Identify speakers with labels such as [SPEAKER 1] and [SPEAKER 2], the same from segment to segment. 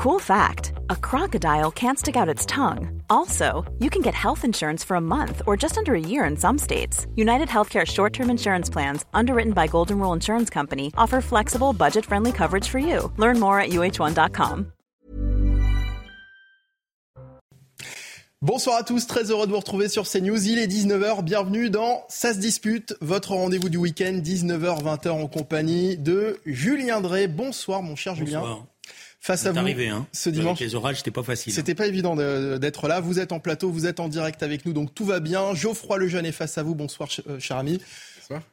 [SPEAKER 1] Cool fact a crocodile can't stick out its tongue. Also, you can get health insurance for a month or just under a year in some states. United Healthcare short term insurance plans, underwritten by Golden Rule Insurance Company, offer flexible, budget friendly coverage for you. Learn more at uh1.com.
[SPEAKER 2] Bonsoir à tous, très heureux de vous retrouver sur CNews. Il est 19h, bienvenue dans Ça se dispute, votre rendez-vous du week-end, 19h-20h en compagnie de Julien Drey. Bonsoir mon cher
[SPEAKER 3] Bonsoir.
[SPEAKER 2] Julien. Face à vous,
[SPEAKER 3] arrivé, hein.
[SPEAKER 2] ce dimanche.
[SPEAKER 3] Avec les orages, c'était pas facile.
[SPEAKER 2] C'était pas évident de- d'être là. Vous êtes en plateau, vous êtes en direct avec nous, donc tout va bien. Geoffroy Lejeune est face à vous. Bonsoir, ch- euh, cher ami.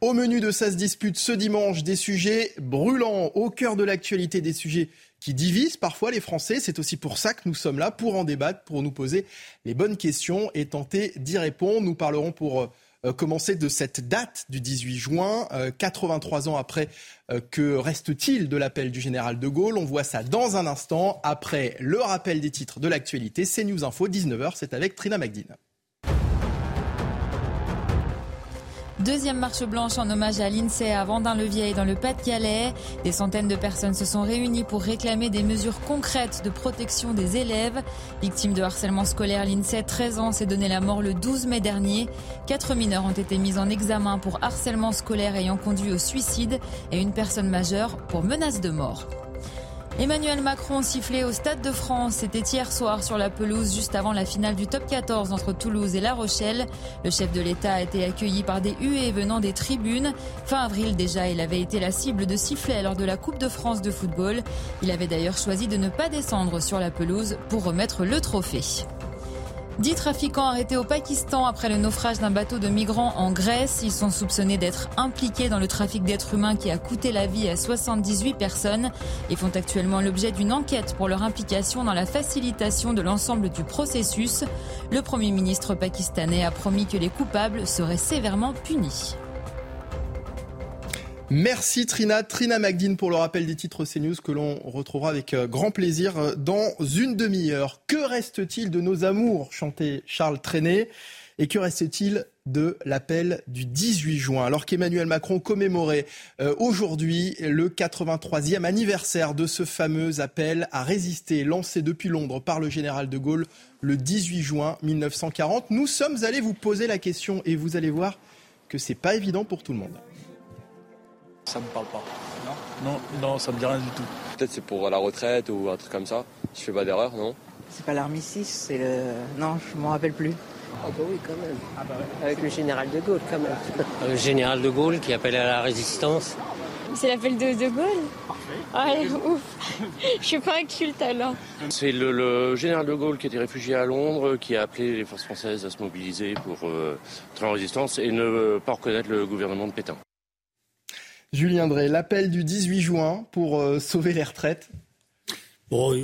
[SPEAKER 2] Au menu de Ça se dispute ce dimanche, des sujets brûlants, au cœur de l'actualité, des sujets qui divisent parfois les Français. C'est aussi pour ça que nous sommes là, pour en débattre, pour nous poser les bonnes questions et tenter d'y répondre. Nous parlerons pour euh, commencer de cette date du 18 juin, euh, 83 ans après. Euh, que reste-t-il de l'appel du général de Gaulle? On voit ça dans un instant, après le rappel des titres de l'actualité. C'est News Info, 19h, c'est avec Trina Magdine.
[SPEAKER 4] Deuxième marche blanche en hommage à l'INSEE à Vendin-le-Vieil dans le Pas-de-Calais. Des centaines de personnes se sont réunies pour réclamer des mesures concrètes de protection des élèves. Victime de harcèlement scolaire, l'INSEE, 13 ans, s'est donné la mort le 12 mai dernier. Quatre mineurs ont été mis en examen pour harcèlement scolaire ayant conduit au suicide et une personne majeure pour menace de mort. Emmanuel Macron sifflé au Stade de France. C'était hier soir sur la pelouse juste avant la finale du top 14 entre Toulouse et La Rochelle. Le chef de l'État a été accueilli par des huées venant des tribunes. Fin avril déjà, il avait été la cible de sifflets lors de la Coupe de France de football. Il avait d'ailleurs choisi de ne pas descendre sur la pelouse pour remettre le trophée. Dix trafiquants arrêtés au Pakistan après le naufrage d'un bateau de migrants en Grèce. Ils sont soupçonnés d'être impliqués dans le trafic d'êtres humains qui a coûté la vie à 78 personnes et font actuellement l'objet d'une enquête pour leur implication dans la facilitation de l'ensemble du processus. Le Premier ministre pakistanais a promis que les coupables seraient sévèrement punis.
[SPEAKER 2] Merci Trina, Trina Magdine pour le rappel des titres CNews que l'on retrouvera avec euh, grand plaisir euh, dans une demi-heure. Que reste-t-il de nos amours? Chantait Charles Trenet et que reste-t-il de l'appel du 18 juin? Alors qu'Emmanuel Macron commémorait euh, aujourd'hui le 83e anniversaire de ce fameux appel à résister lancé depuis Londres par le général de Gaulle le 18 juin 1940. Nous sommes allés vous poser la question et vous allez voir que c'est pas évident pour tout le monde.
[SPEAKER 5] Ça me parle pas. Non? Non, non, ça me dit rien du tout.
[SPEAKER 6] Peut-être c'est pour la retraite ou un truc comme ça. Je fais pas d'erreur, non?
[SPEAKER 7] C'est pas l'armistice, c'est le. Non, je m'en rappelle plus.
[SPEAKER 8] Ah bah oui, quand même. Avec le général de Gaulle, quand même. Le général de Gaulle qui appelle à la résistance.
[SPEAKER 9] C'est l'appel de De Gaulle? Ouais, ouf. Je suis pas inculte alors.
[SPEAKER 6] C'est le, le général de Gaulle qui était réfugié à Londres, qui a appelé les forces françaises à se mobiliser pour euh, en résistance et ne pas reconnaître le gouvernement de Pétain.
[SPEAKER 2] Julien Drey, l'appel du 18 juin pour euh, sauver les retraites.
[SPEAKER 3] Bon, euh,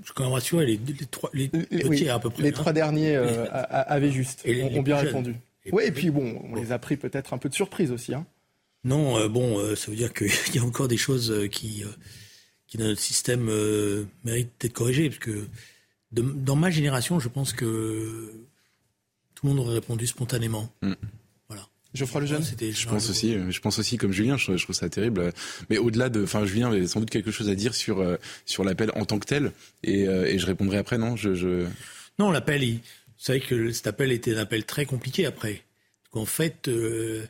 [SPEAKER 3] je suis quand même rassuré, les, les trois, les deux
[SPEAKER 2] oui,
[SPEAKER 3] tiers à peu près.
[SPEAKER 2] les
[SPEAKER 3] hein.
[SPEAKER 2] trois derniers euh, avaient juste,
[SPEAKER 3] Et les-
[SPEAKER 2] ont, ont bien répondu. Oui, et
[SPEAKER 3] puis-
[SPEAKER 2] bon, on les a pris peut-être un peu de surprise aussi. Hein.
[SPEAKER 3] Non, euh, bon, euh, ça veut dire qu'il y a encore des choses euh, qui, euh, qui dans notre système, euh, méritent d'être corrigées. Parce que de- dans ma génération, je pense que tout le monde aurait répondu spontanément.
[SPEAKER 10] Mm.
[SPEAKER 2] Geoffroy Lejeune
[SPEAKER 3] C'était
[SPEAKER 10] Je pense aussi, euh, je pense aussi comme Julien, je, je trouve ça terrible. Mais au-delà de, enfin, Julien avait sans doute quelque chose à dire sur euh, sur l'appel en tant que tel, et, euh, et je répondrai après. Non, je, je...
[SPEAKER 3] Non, l'appel, il- vous savez que cet appel était un appel très compliqué après. Qu'en fait, euh,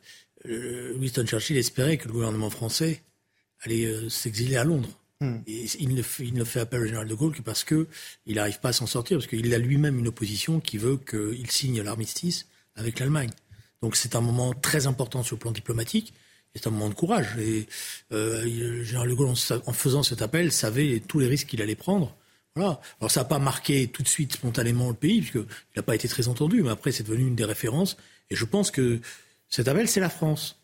[SPEAKER 3] Winston Churchill espérait que le gouvernement français allait euh, s'exiler à Londres.
[SPEAKER 2] Hmm.
[SPEAKER 3] Et il ne, fait, il ne fait appel au général de Gaulle que parce que il n'arrive pas à s'en sortir, parce qu'il a lui-même une opposition qui veut qu'il signe l'armistice avec l'Allemagne. Donc c'est un moment très important sur le plan diplomatique, c'est un moment de courage. Et euh, le général de Gaulle, en, sa- en faisant cet appel, savait tous les risques qu'il allait prendre. Voilà. Alors ça n'a pas marqué tout de suite spontanément le pays, puisqu'il n'a pas été très entendu, mais après c'est devenu une des références. Et je pense que cet appel, c'est la France.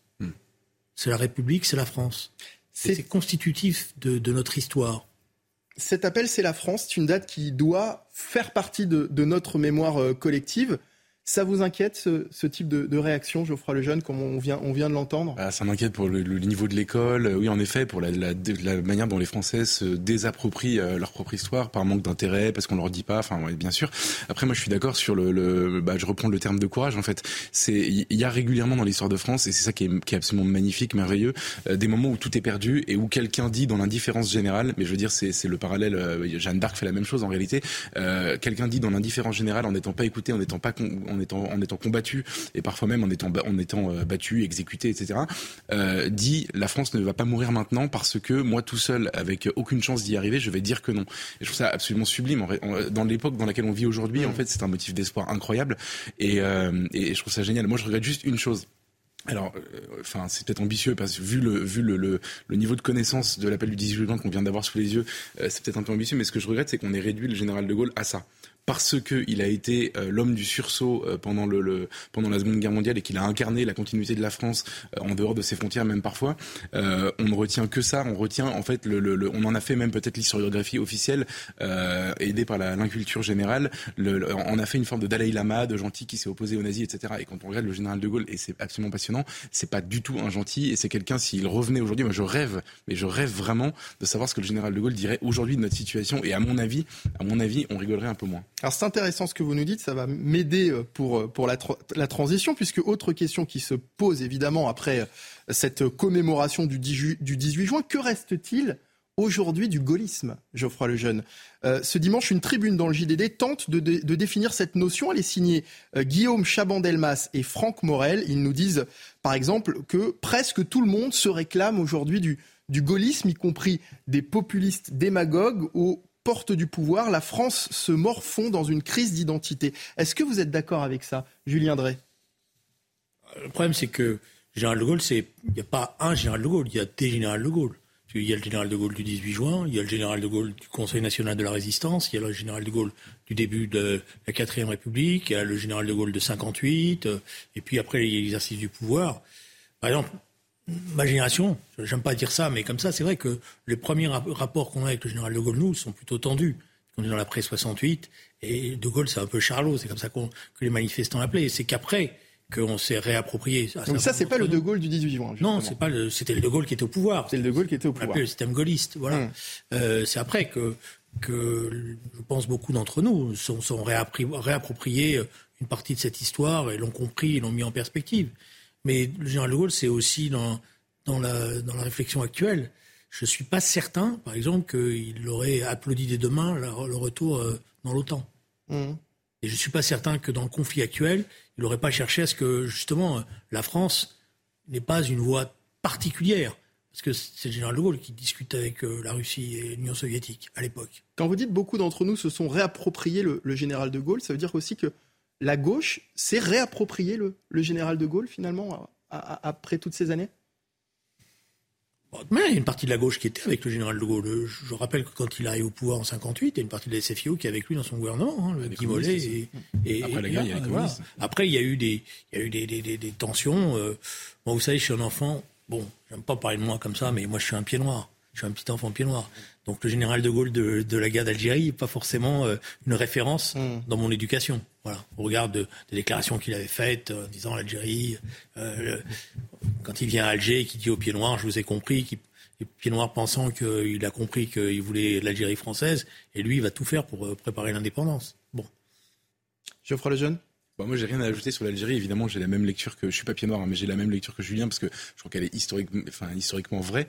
[SPEAKER 3] C'est la République, c'est la France. C'est constitutif de, de notre histoire.
[SPEAKER 2] Cet appel, c'est la France. C'est une date qui doit faire partie de, de notre mémoire euh, collective. Ça vous inquiète ce, type de, réaction, Geoffroy Lejeune, comme on vient, on vient de l'entendre?
[SPEAKER 10] Ah, Ça m'inquiète pour le, niveau de l'école. Oui, en effet, pour la, manière dont les Français se désapproprient euh, leur propre histoire par manque d'intérêt, parce qu'on leur dit pas. Enfin, bien sûr. Après, moi, je suis d'accord sur le. bah, je reprends le terme de courage. En fait, il y a régulièrement dans l'histoire de France, et c'est ça qui est, absolument magnifique, merveilleux, euh, des moments où tout est perdu et où quelqu'un dit dans l'indifférence générale. Mais je veux dire, c'est le parallèle. Euh, Jeanne d'Arc fait la même chose en réalité. quelqu'un dit dans l'indifférence générale, en n'étant pas écouté, en n'étant pas en étant, en étant combattu et parfois même en étant, en étant euh, battu, exécuté, etc., euh, dit la France ne va pas mourir maintenant parce que moi tout seul, avec aucune chance d'y arriver, je vais dire que non. Et je trouve ça absolument sublime. Dans l'époque dans laquelle on vit aujourd'hui, en mm. fait, c'est un motif d'espoir incroyable et, euh, et je trouve ça génial. Moi, je regrette juste une chose alors, enfin, c'est peut-être ambitieux parce que vu le vu le, le, niveau de connaissance de l'appel du 18 juin qu'on vient d'avoir sous les yeux, c'est peut-être un peu ambitieux. Mais ce que je regrette, c'est qu'on ait réduit le général de Gaulle à ça parce qu'il a été euh, l'homme du sursaut euh, pendant, la Seconde Guerre mondiale et qu'il a incarné la continuité de la France euh, en dehors de ses frontières même parfois, on ne retient que ça. On retient en fait, on en a fait même peut-être l'historiographie officielle, aidée par l'inculture générale. on a fait une forme de Dalai Lama, de gentil qui s'est opposé aux nazis, etc. Et quand on regarde le général de Gaulle, et c'est absolument passionnant, c'est pas du tout un gentil et c'est quelqu'un, s'il revenait aujourd'hui, moi je rêve, mais je rêve vraiment de savoir ce que le général de Gaulle dirait aujourd'hui de notre situation. Et à mon avis, à mon avis, on rigolerait un peu moins.
[SPEAKER 2] Alors c'est intéressant ce que vous nous dites, ça va m'aider euh, pour, euh, pour la, la, transition, puisque autre question qui se pose évidemment après euh, cette commémoration du, 18 juin, que reste-t-il aujourd'hui du gaullisme, Geoffroy Lejeune? Ce dimanche, une tribune dans le JDD tente de, définir cette notion. Elle est signée Guillaume Chabandelmas et Franck Morel. Ils nous disent, par exemple, que presque tout le monde se réclame aujourd'hui du, du gaullisme, y compris des populistes démagogues au porte du pouvoir, la France se morfond dans une crise d'identité. Est-ce que vous êtes d'accord avec ça, Julien Drey?
[SPEAKER 3] Le problème, c'est que général de Gaulle, il n'y a pas un général de Gaulle, il y a des généraux de Gaulle. Il y a le général de Gaulle du 18 juin, il y a le général de Gaulle du Conseil national de la résistance, il y a le général de Gaulle du début de la 4 République, il y a le général de Gaulle de 58, euh, et puis après l'exercice du pouvoir. Par exemple, ma génération, j'aime pas dire ça, mais comme ça, c'est vrai que les premiers rapports qu'on a avec le général de Gaulle, nous, sont plutôt tendus. On est dans l'après 68, et de Gaulle, c'est un peu Charlot, c'est comme ça que les manifestants l'appelaient. C'est qu'après qu'on s'est réapproprié.
[SPEAKER 2] Donc ça, c'est pas le de Gaulle du 18 juin.
[SPEAKER 3] Non, c'est pas le, c'était le de Gaulle qui était au pouvoir.
[SPEAKER 2] C'est le de Gaulle qui était au pouvoir.
[SPEAKER 3] le système gaulliste, voilà. Hum. Euh, c'est après que que je pense beaucoup d'entre nous sont, sont réappropriés une partie de cette histoire et l'ont compris et l'ont mis en perspective. Mais le général de Gaulle, c'est aussi dans, dans, la, dans la réflexion actuelle. Je ne suis pas certain, par exemple, qu'il aurait applaudi dès demain le, retour euh, dans l'OTAN. Mmh. Et je ne suis pas certain que dans le conflit actuel, il n'aurait pas cherché à ce que, justement, la France n'ait pas une voix particulière. Parce que c'est le général de Gaulle qui discute avec euh, la Russie et l'Union soviétique à l'époque.
[SPEAKER 2] Quand vous dites beaucoup d'entre nous se sont réappropriés le, le, général de Gaulle, ça veut dire aussi que la gauche s'est réapproprié le, général de Gaulle, finalement, après toutes ces années?
[SPEAKER 3] Il y a une partie de la gauche qui était avec le général de Gaulle. Je, rappelle que quand il arrive au pouvoir en 58, il y a une partie de la SFIO qui est avec lui dans son gouvernement, hein, le Guy Mollet.
[SPEAKER 10] Et, après la guerre, il y a
[SPEAKER 3] voilà. Après, il y a eu des, il y a eu des, des, des, tensions. Euh, vous savez, je suis un enfant. Bon, j'aime pas parler de moi comme ça, mais moi, je suis un pied noir. Je suis un petit enfant pied noir. Donc le général de Gaulle de, la guerre d'Algérie n'est pas forcément euh, une référence hmm. dans mon éducation. Voilà, au regard de, des déclarations qu'il avait faites euh, en disant l'Algérie, euh, quand il vient à Alger et qu'il dit au pied noir, je vous ai compris, qui pied noir pensant qu'il a compris qu'il voulait l'Algérie française, et lui, il va tout faire pour préparer l'indépendance. Bon.
[SPEAKER 2] Geoffroy Lejeune?
[SPEAKER 10] Bah moi, j'ai rien à ajouter sur l'Algérie. Évidemment, j'ai la même lecture que je suis pas pied noir, hein, mais j'ai la même lecture que Julien parce que je crois qu'elle est historique, enfin, historiquement vraie.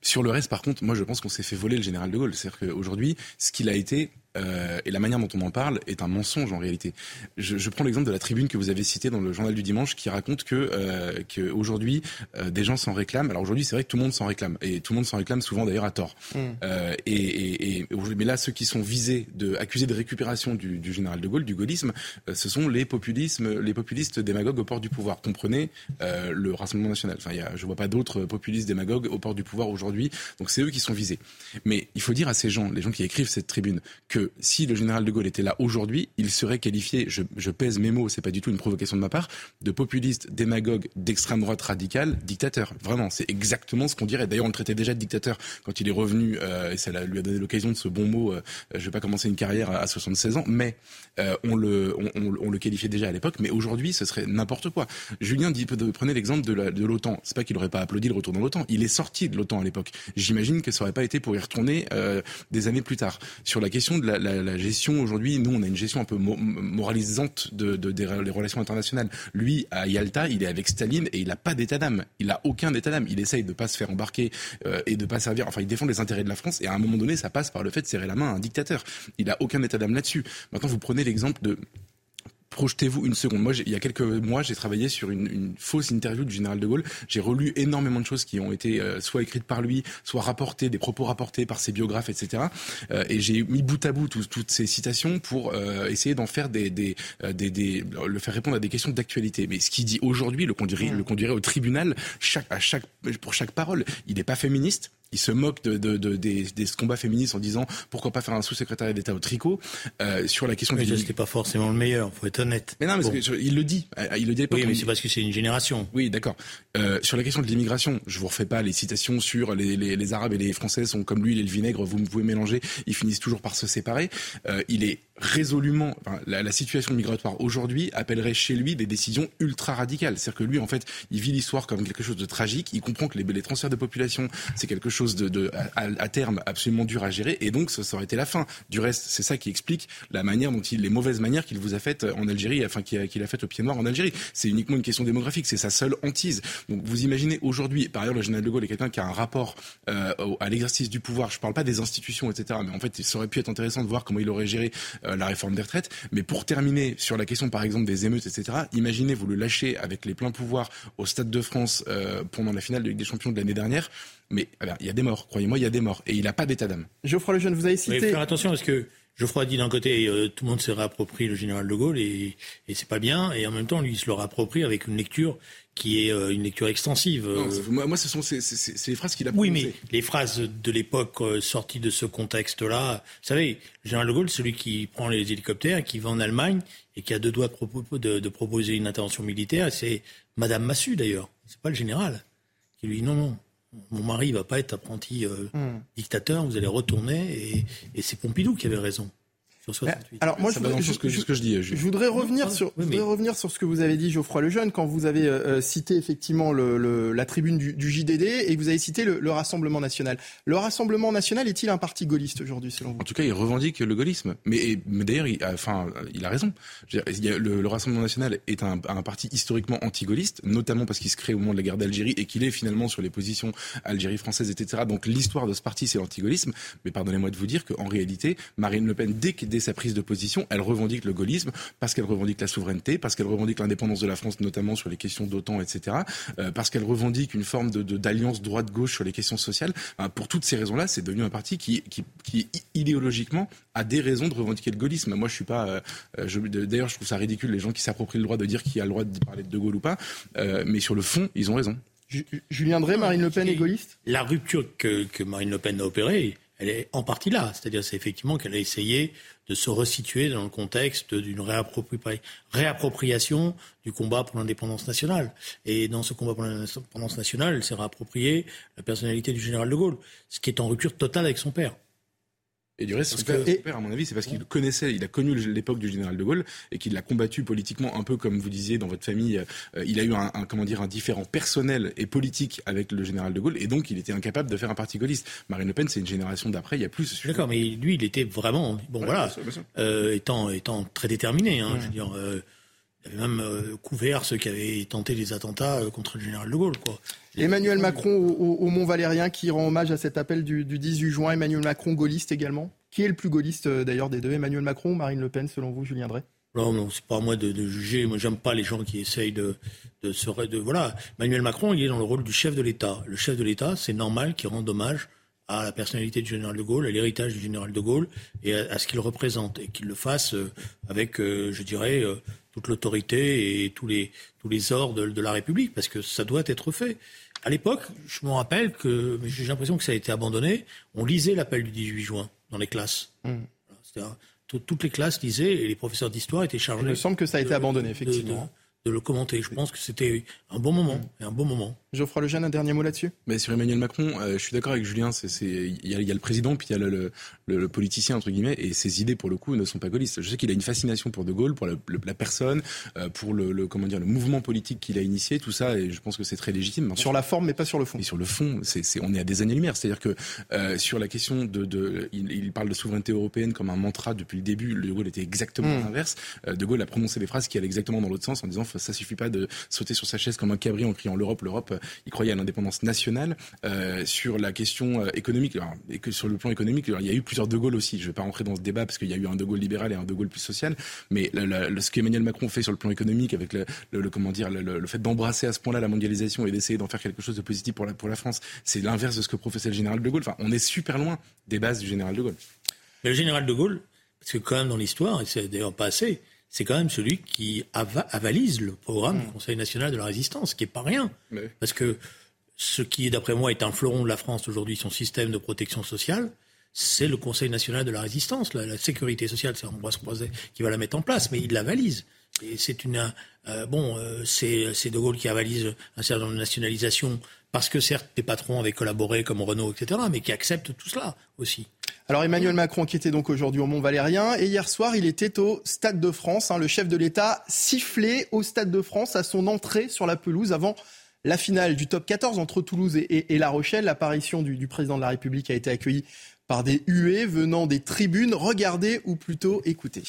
[SPEAKER 10] Sur le reste, par contre, moi je pense qu'on s'est fait voler le général de Gaulle. C'est-à-dire qu'aujourd'hui, ce qu'il a été, euh, et la manière dont on en parle est un mensonge en réalité. Je, je prends l'exemple de la tribune que vous avez citée dans le journal du dimanche qui raconte que euh, qu'aujourd'hui euh, des gens s'en réclament. Alors aujourd'hui c'est vrai que tout le monde s'en réclame et tout le monde s'en réclame souvent d'ailleurs à tort. Mm. Euh, et, et, et mais là ceux qui sont visés de accusés de récupération du, du général de Gaulle, du gaullisme, euh, ce sont les populismes, les populistes démagogues au port du pouvoir. Comprenez euh, le Rassemblement national. Enfin, y a, je vois pas d'autres populistes démagogues au port du pouvoir aujourd'hui. Donc c'est eux qui sont visés. Mais il faut dire à ces gens, les gens qui écrivent cette tribune, que si le général de Gaulle était là aujourd'hui, il serait qualifié, je, pèse mes mots, c'est pas du tout une provocation de ma part, de populiste, démagogue, d'extrême droite radicale, dictateur. Vraiment, c'est exactement ce qu'on dirait. D'ailleurs, on le traitait déjà de dictateur quand il est revenu, euh, et ça lui a donné l'occasion de ce bon mot. Euh, je vais pas commencer une carrière à, 76 ans, mais euh, on, le, qualifiait déjà à l'époque. Mais aujourd'hui, ce serait n'importe quoi. Julien dit, prenez l'exemple de l'OTAN. C'est pas qu'il aurait pas applaudi le retour dans l'OTAN. Il est sorti de l'OTAN à l'époque. J'imagine que ça aurait pas été pour y retourner euh, des années plus tard. Sur la question de la, la, gestion aujourd'hui, nous, on a une gestion un peu moralisante de, de, des relations internationales. Lui, à Yalta, il est avec Staline et il n'a pas d'état d'âme. Il n'a aucun état d'âme. Il essaye de pas se faire embarquer euh, et de pas servir. Enfin, il défend les intérêts de la France et à un moment donné, ça passe par le fait de serrer la main à un dictateur. Il a aucun état d'âme là-dessus. Maintenant, vous prenez l'exemple de projetez-vous une seconde. Moi, il y a quelques mois, j'ai travaillé sur une, une, fausse interview du général de Gaulle. J'ai relu énormément de choses qui ont été euh, soit écrites par lui, soit rapportées, des propos rapportés par ses biographes, etc. Euh, et j'ai mis bout à bout toutes ces citations pour euh, essayer d'en faire des, des, des, des, le faire répondre à des questions d'actualité. Mais ce qu'il dit aujourd'hui le conduirait, mmh. le conduirait au tribunal chaque, à chaque, pour chaque parole. Il n'est pas féministe il se moque de, de, de des, des, combats féministes en disant pourquoi pas faire un sous-secrétariat d'État au tricot euh, sur la question.
[SPEAKER 3] Mais du... c'était pas forcément le meilleur, faut être honnête.
[SPEAKER 10] Mais non, mais il le dit, euh, il le dit.
[SPEAKER 3] Oui, mais c'est parce que c'est une génération.
[SPEAKER 10] Oui, d'accord. Euh, sur la question de l'immigration, je vous refais pas les citations sur les, les, les, Arabes et les Français sont comme lui, les le vinaigre, vous pouvez mélanger, ils finissent toujours par se séparer. Euh, il est résolument, enfin, la, la, situation migratoire aujourd'hui appellerait chez lui des décisions ultra radicales. C'est-à-dire que lui, en fait, il vit l'histoire comme quelque chose de tragique. Il comprend que les, les transferts de population, c'est quelque chose de, de à, à, terme absolument dur à gérer, et donc ça, ça, aurait été la fin. Du reste, c'est ça qui explique la manière dont il, les mauvaises manières qu'il vous a faites en Algérie, enfin qu'il a, qu faites au pied noir en Algérie. C'est uniquement une question démographique. C'est sa seule hantise. Donc vous imaginez aujourd'hui, par ailleurs, le général de Gaulle est quelqu'un qui a un rapport euh, à l'exercice du pouvoir. Je parle pas des institutions, etc. Mais en fait, ça aurait pu être intéressant de voir comment il aurait géré euh, la réforme des retraites. Mais pour terminer sur la question, par exemple, des émeutes, etc., imaginez vous le lâchez avec les pleins pouvoirs au Stade de France euh, pendant la finale de Ligue des Champions de l'année dernière. Mais il y a des morts, croyez-moi, il y a des morts. Et il n'a pas d'état d'âme.
[SPEAKER 2] Geoffroy Lejeune, vous avez cité...
[SPEAKER 3] faire attention parce que Geoffroy dit d'un côté, euh, tout le monde se réapproprie le général de Gaulle et, et c'est pas bien. Et en même temps, lui, il se le réapproprie avec une lecture qui est euh, une lecture extensive.
[SPEAKER 10] Non, moi, moi, ce sont c'est, les phrases qu'il a
[SPEAKER 3] Oui, mais les phrases de l'époque euh, sorties de ce contexte-là, vous savez, le général de Gaulle, celui qui prend les hélicoptères, qui va en Allemagne et qui a deux doigts de, de, de proposer une intervention militaire, c'est Madame Massu d'ailleurs, c'est pas le général, qui lui dit non, non, mon mari va pas être apprenti euh, hmm. dictateur, vous allez retourner, et, et c'est Pompidou qui avait raison.
[SPEAKER 2] Alors moi, je, voudrais, je, que, je, dis, je, voudrais revenir sur, voudrais revenir sur ce que vous avez dit, Geoffroy Lejeune, quand vous avez euh, euh, cité effectivement le, le, la tribune du, du, JDD et vous avez cité le, le, Rassemblement national. Le Rassemblement national est-il un parti gaulliste aujourd'hui, selon vous?
[SPEAKER 10] En tout cas, il revendique le gaullisme. Mais, mais d'ailleurs, il, enfin, il a raison. Dire, le, Rassemblement national est un, un parti historiquement anti-gaulliste, notamment parce qu'il se crée au moment de la guerre d'Algérie et qu'il est finalement sur les positions Algérie française, etc. Donc l'histoire de ce parti, c'est l'anti-gaullisme. Mais pardonnez-moi de vous dire qu'en réalité, Marine Le Pen, dès qu'elle dès sa prise de position, elle revendique le gaullisme parce qu'elle revendique la souveraineté, parce qu'elle revendique l'indépendance de la France, notamment sur les questions d'OTAN, etc., euh, parce qu'elle revendique une forme de, d'alliance droite-gauche sur les questions sociales. pour toutes ces raisons-là, c'est devenu un parti qui, qui, qui, idéologiquement a des raisons de revendiquer le gaullisme. Moi, je suis pas. Euh, d'ailleurs, je trouve ça ridicule les gens qui s'approprient le droit de dire qui a le droit de parler de De Gaulle ou pas. Euh, mais sur le fond, ils ont raison.
[SPEAKER 2] Julien Drey, Marine Le Pen est gaulliste?
[SPEAKER 3] La rupture que, que Marine Le Pen a opérée, elle est en partie là. C'est-à-dire, c'est effectivement qu'elle a essayé de se resituer dans le contexte d'une réappropriation du combat pour l'indépendance nationale. Et dans ce combat pour l'indépendance nationale, elle s'est réappropriée la personnalité du général de Gaulle, ce qui est en rupture totale avec son père.
[SPEAKER 10] Et du reste, son père, à mon avis, c'est parce qu'il connaissait, il a connu l'époque du général de Gaulle et qu'il l'a combattu politiquement, un peu comme vous disiez dans votre famille. Euh, il a eu un, comment dire, un différent personnel et politique avec le général de Gaulle et donc il était incapable de faire un parti gaulliste. Marine Le Pen, c'est une génération d'après, il y a plus.
[SPEAKER 3] D'accord, mais lui, il était vraiment, bon voilà, Euh, étant, étant très déterminé. Hein, Je veux dire, euh, il avait même euh, couvert ceux qui avaient tenté les attentats euh, contre le général de Gaulle, quoi.
[SPEAKER 2] Emmanuel Macron au, Mont Valérien qui rend hommage à cet appel du, 18 juin. Emmanuel Macron gaulliste également. Qui est le plus gaulliste euh, d'ailleurs des deux? Emmanuel Macron ou Marine Le Pen selon vous, Julien Drey?
[SPEAKER 3] Non, non, c'est pas à moi de, juger. Moi, j'aime pas les gens qui essayent de, de se, de, voilà. Emmanuel Macron, il est dans le rôle du chef de l'État. Le chef de l'État, c'est normal qu'il rende hommage à la personnalité du général de Gaulle, à l'héritage du général de Gaulle et à, ce qu'il représente et qu'il le fasse euh, avec, euh, je dirais, toute l'autorité et tous les tous les ordres de, la République, parce que ça doit être fait. À l'époque, je me rappelle que j'ai l'impression que ça a été abandonné. On lisait l'appel du 18 juin dans les classes. Mmh. toutes les classes lisaient et les professeurs d'histoire étaient chargés.
[SPEAKER 2] Il me semble que ça a été abandonné, effectivement
[SPEAKER 3] de le commenter. Je pense que c'était un bon moment, un bon moment.
[SPEAKER 2] Geoffroy Lejeune, un dernier mot là-dessus?
[SPEAKER 10] Mais Sur Emmanuel Macron, euh, je suis d'accord avec Julien, il y, y, a le président, puis il y a le, le, le, politicien, entre guillemets, et ses idées, pour le coup, ne sont pas gaullistes. Je sais qu'il a une fascination pour De Gaulle, pour la personne, euh, pour le, comment dire, le mouvement politique qu'il a initié, tout ça, et je pense que c'est très légitime.
[SPEAKER 2] sur la forme, mais pas sur le fond.
[SPEAKER 10] Et sur le fond, on est à des années-lumière. C'est-à-dire que euh, sur la question de... de il, il, parle de souveraineté européenne comme un mantra depuis le début. De Gaulle était exactement mmh. l'inverse. De Gaulle a prononcé des phrases qui allaient exactement dans l'autre sens en disant ça suffit pas de sauter sur sa chaise comme un cabri en criant l'Europe, l'Europe. Il croyait à l'indépendance nationale. Euh, sur la question euh, économique, sur le plan économique, il y a eu plusieurs De Gaulle aussi. Je ne vais pas rentrer dans ce débat parce qu'il y a eu un De Gaulle libéral et un De Gaulle plus social. Mais ce qu'Emmanuel Macron fait sur le plan économique, avec le, comment dire, le, fait d'embrasser à ce point-là la mondialisation et d'essayer d'en faire quelque chose de positif pour la, pour la France, c'est l'inverse de ce que professait le général de Gaulle. Enfin, on est super loin des bases du général de Gaulle.
[SPEAKER 3] Mais le général de Gaulle, parce que quand même dans l'histoire, et c'est d'ailleurs pas assez, c'est quand même celui qui avalise le programme du mmh. Conseil national de la résistance, ce qui n'est pas rien. Parce que ce qui, d'après moi, est un fleuron de la France aujourd'hui, son système de protection sociale, c'est le Conseil national de la résistance. La, sécurité sociale, c'est Ambroise Croiset qui va la mettre en place, mais il la valise. Et c'est une euh, bon, euh, c'est De Gaulle qui avalise un certain nombre de nationalisations parce que certes des patrons avaient collaboré comme Renault, etc., mais qui acceptent tout cela aussi.
[SPEAKER 2] Alors Emmanuel Macron qui était donc aujourd'hui au Mont-Valérien et hier soir il était au Stade de France. Hein, le chef de l'État sifflait au Stade de France à son entrée sur la pelouse avant la finale du top 14 entre Toulouse et, La Rochelle. L'apparition du, du, président de la République a été accueillie par des huées venant des tribunes. Regardez ou plutôt écoutez.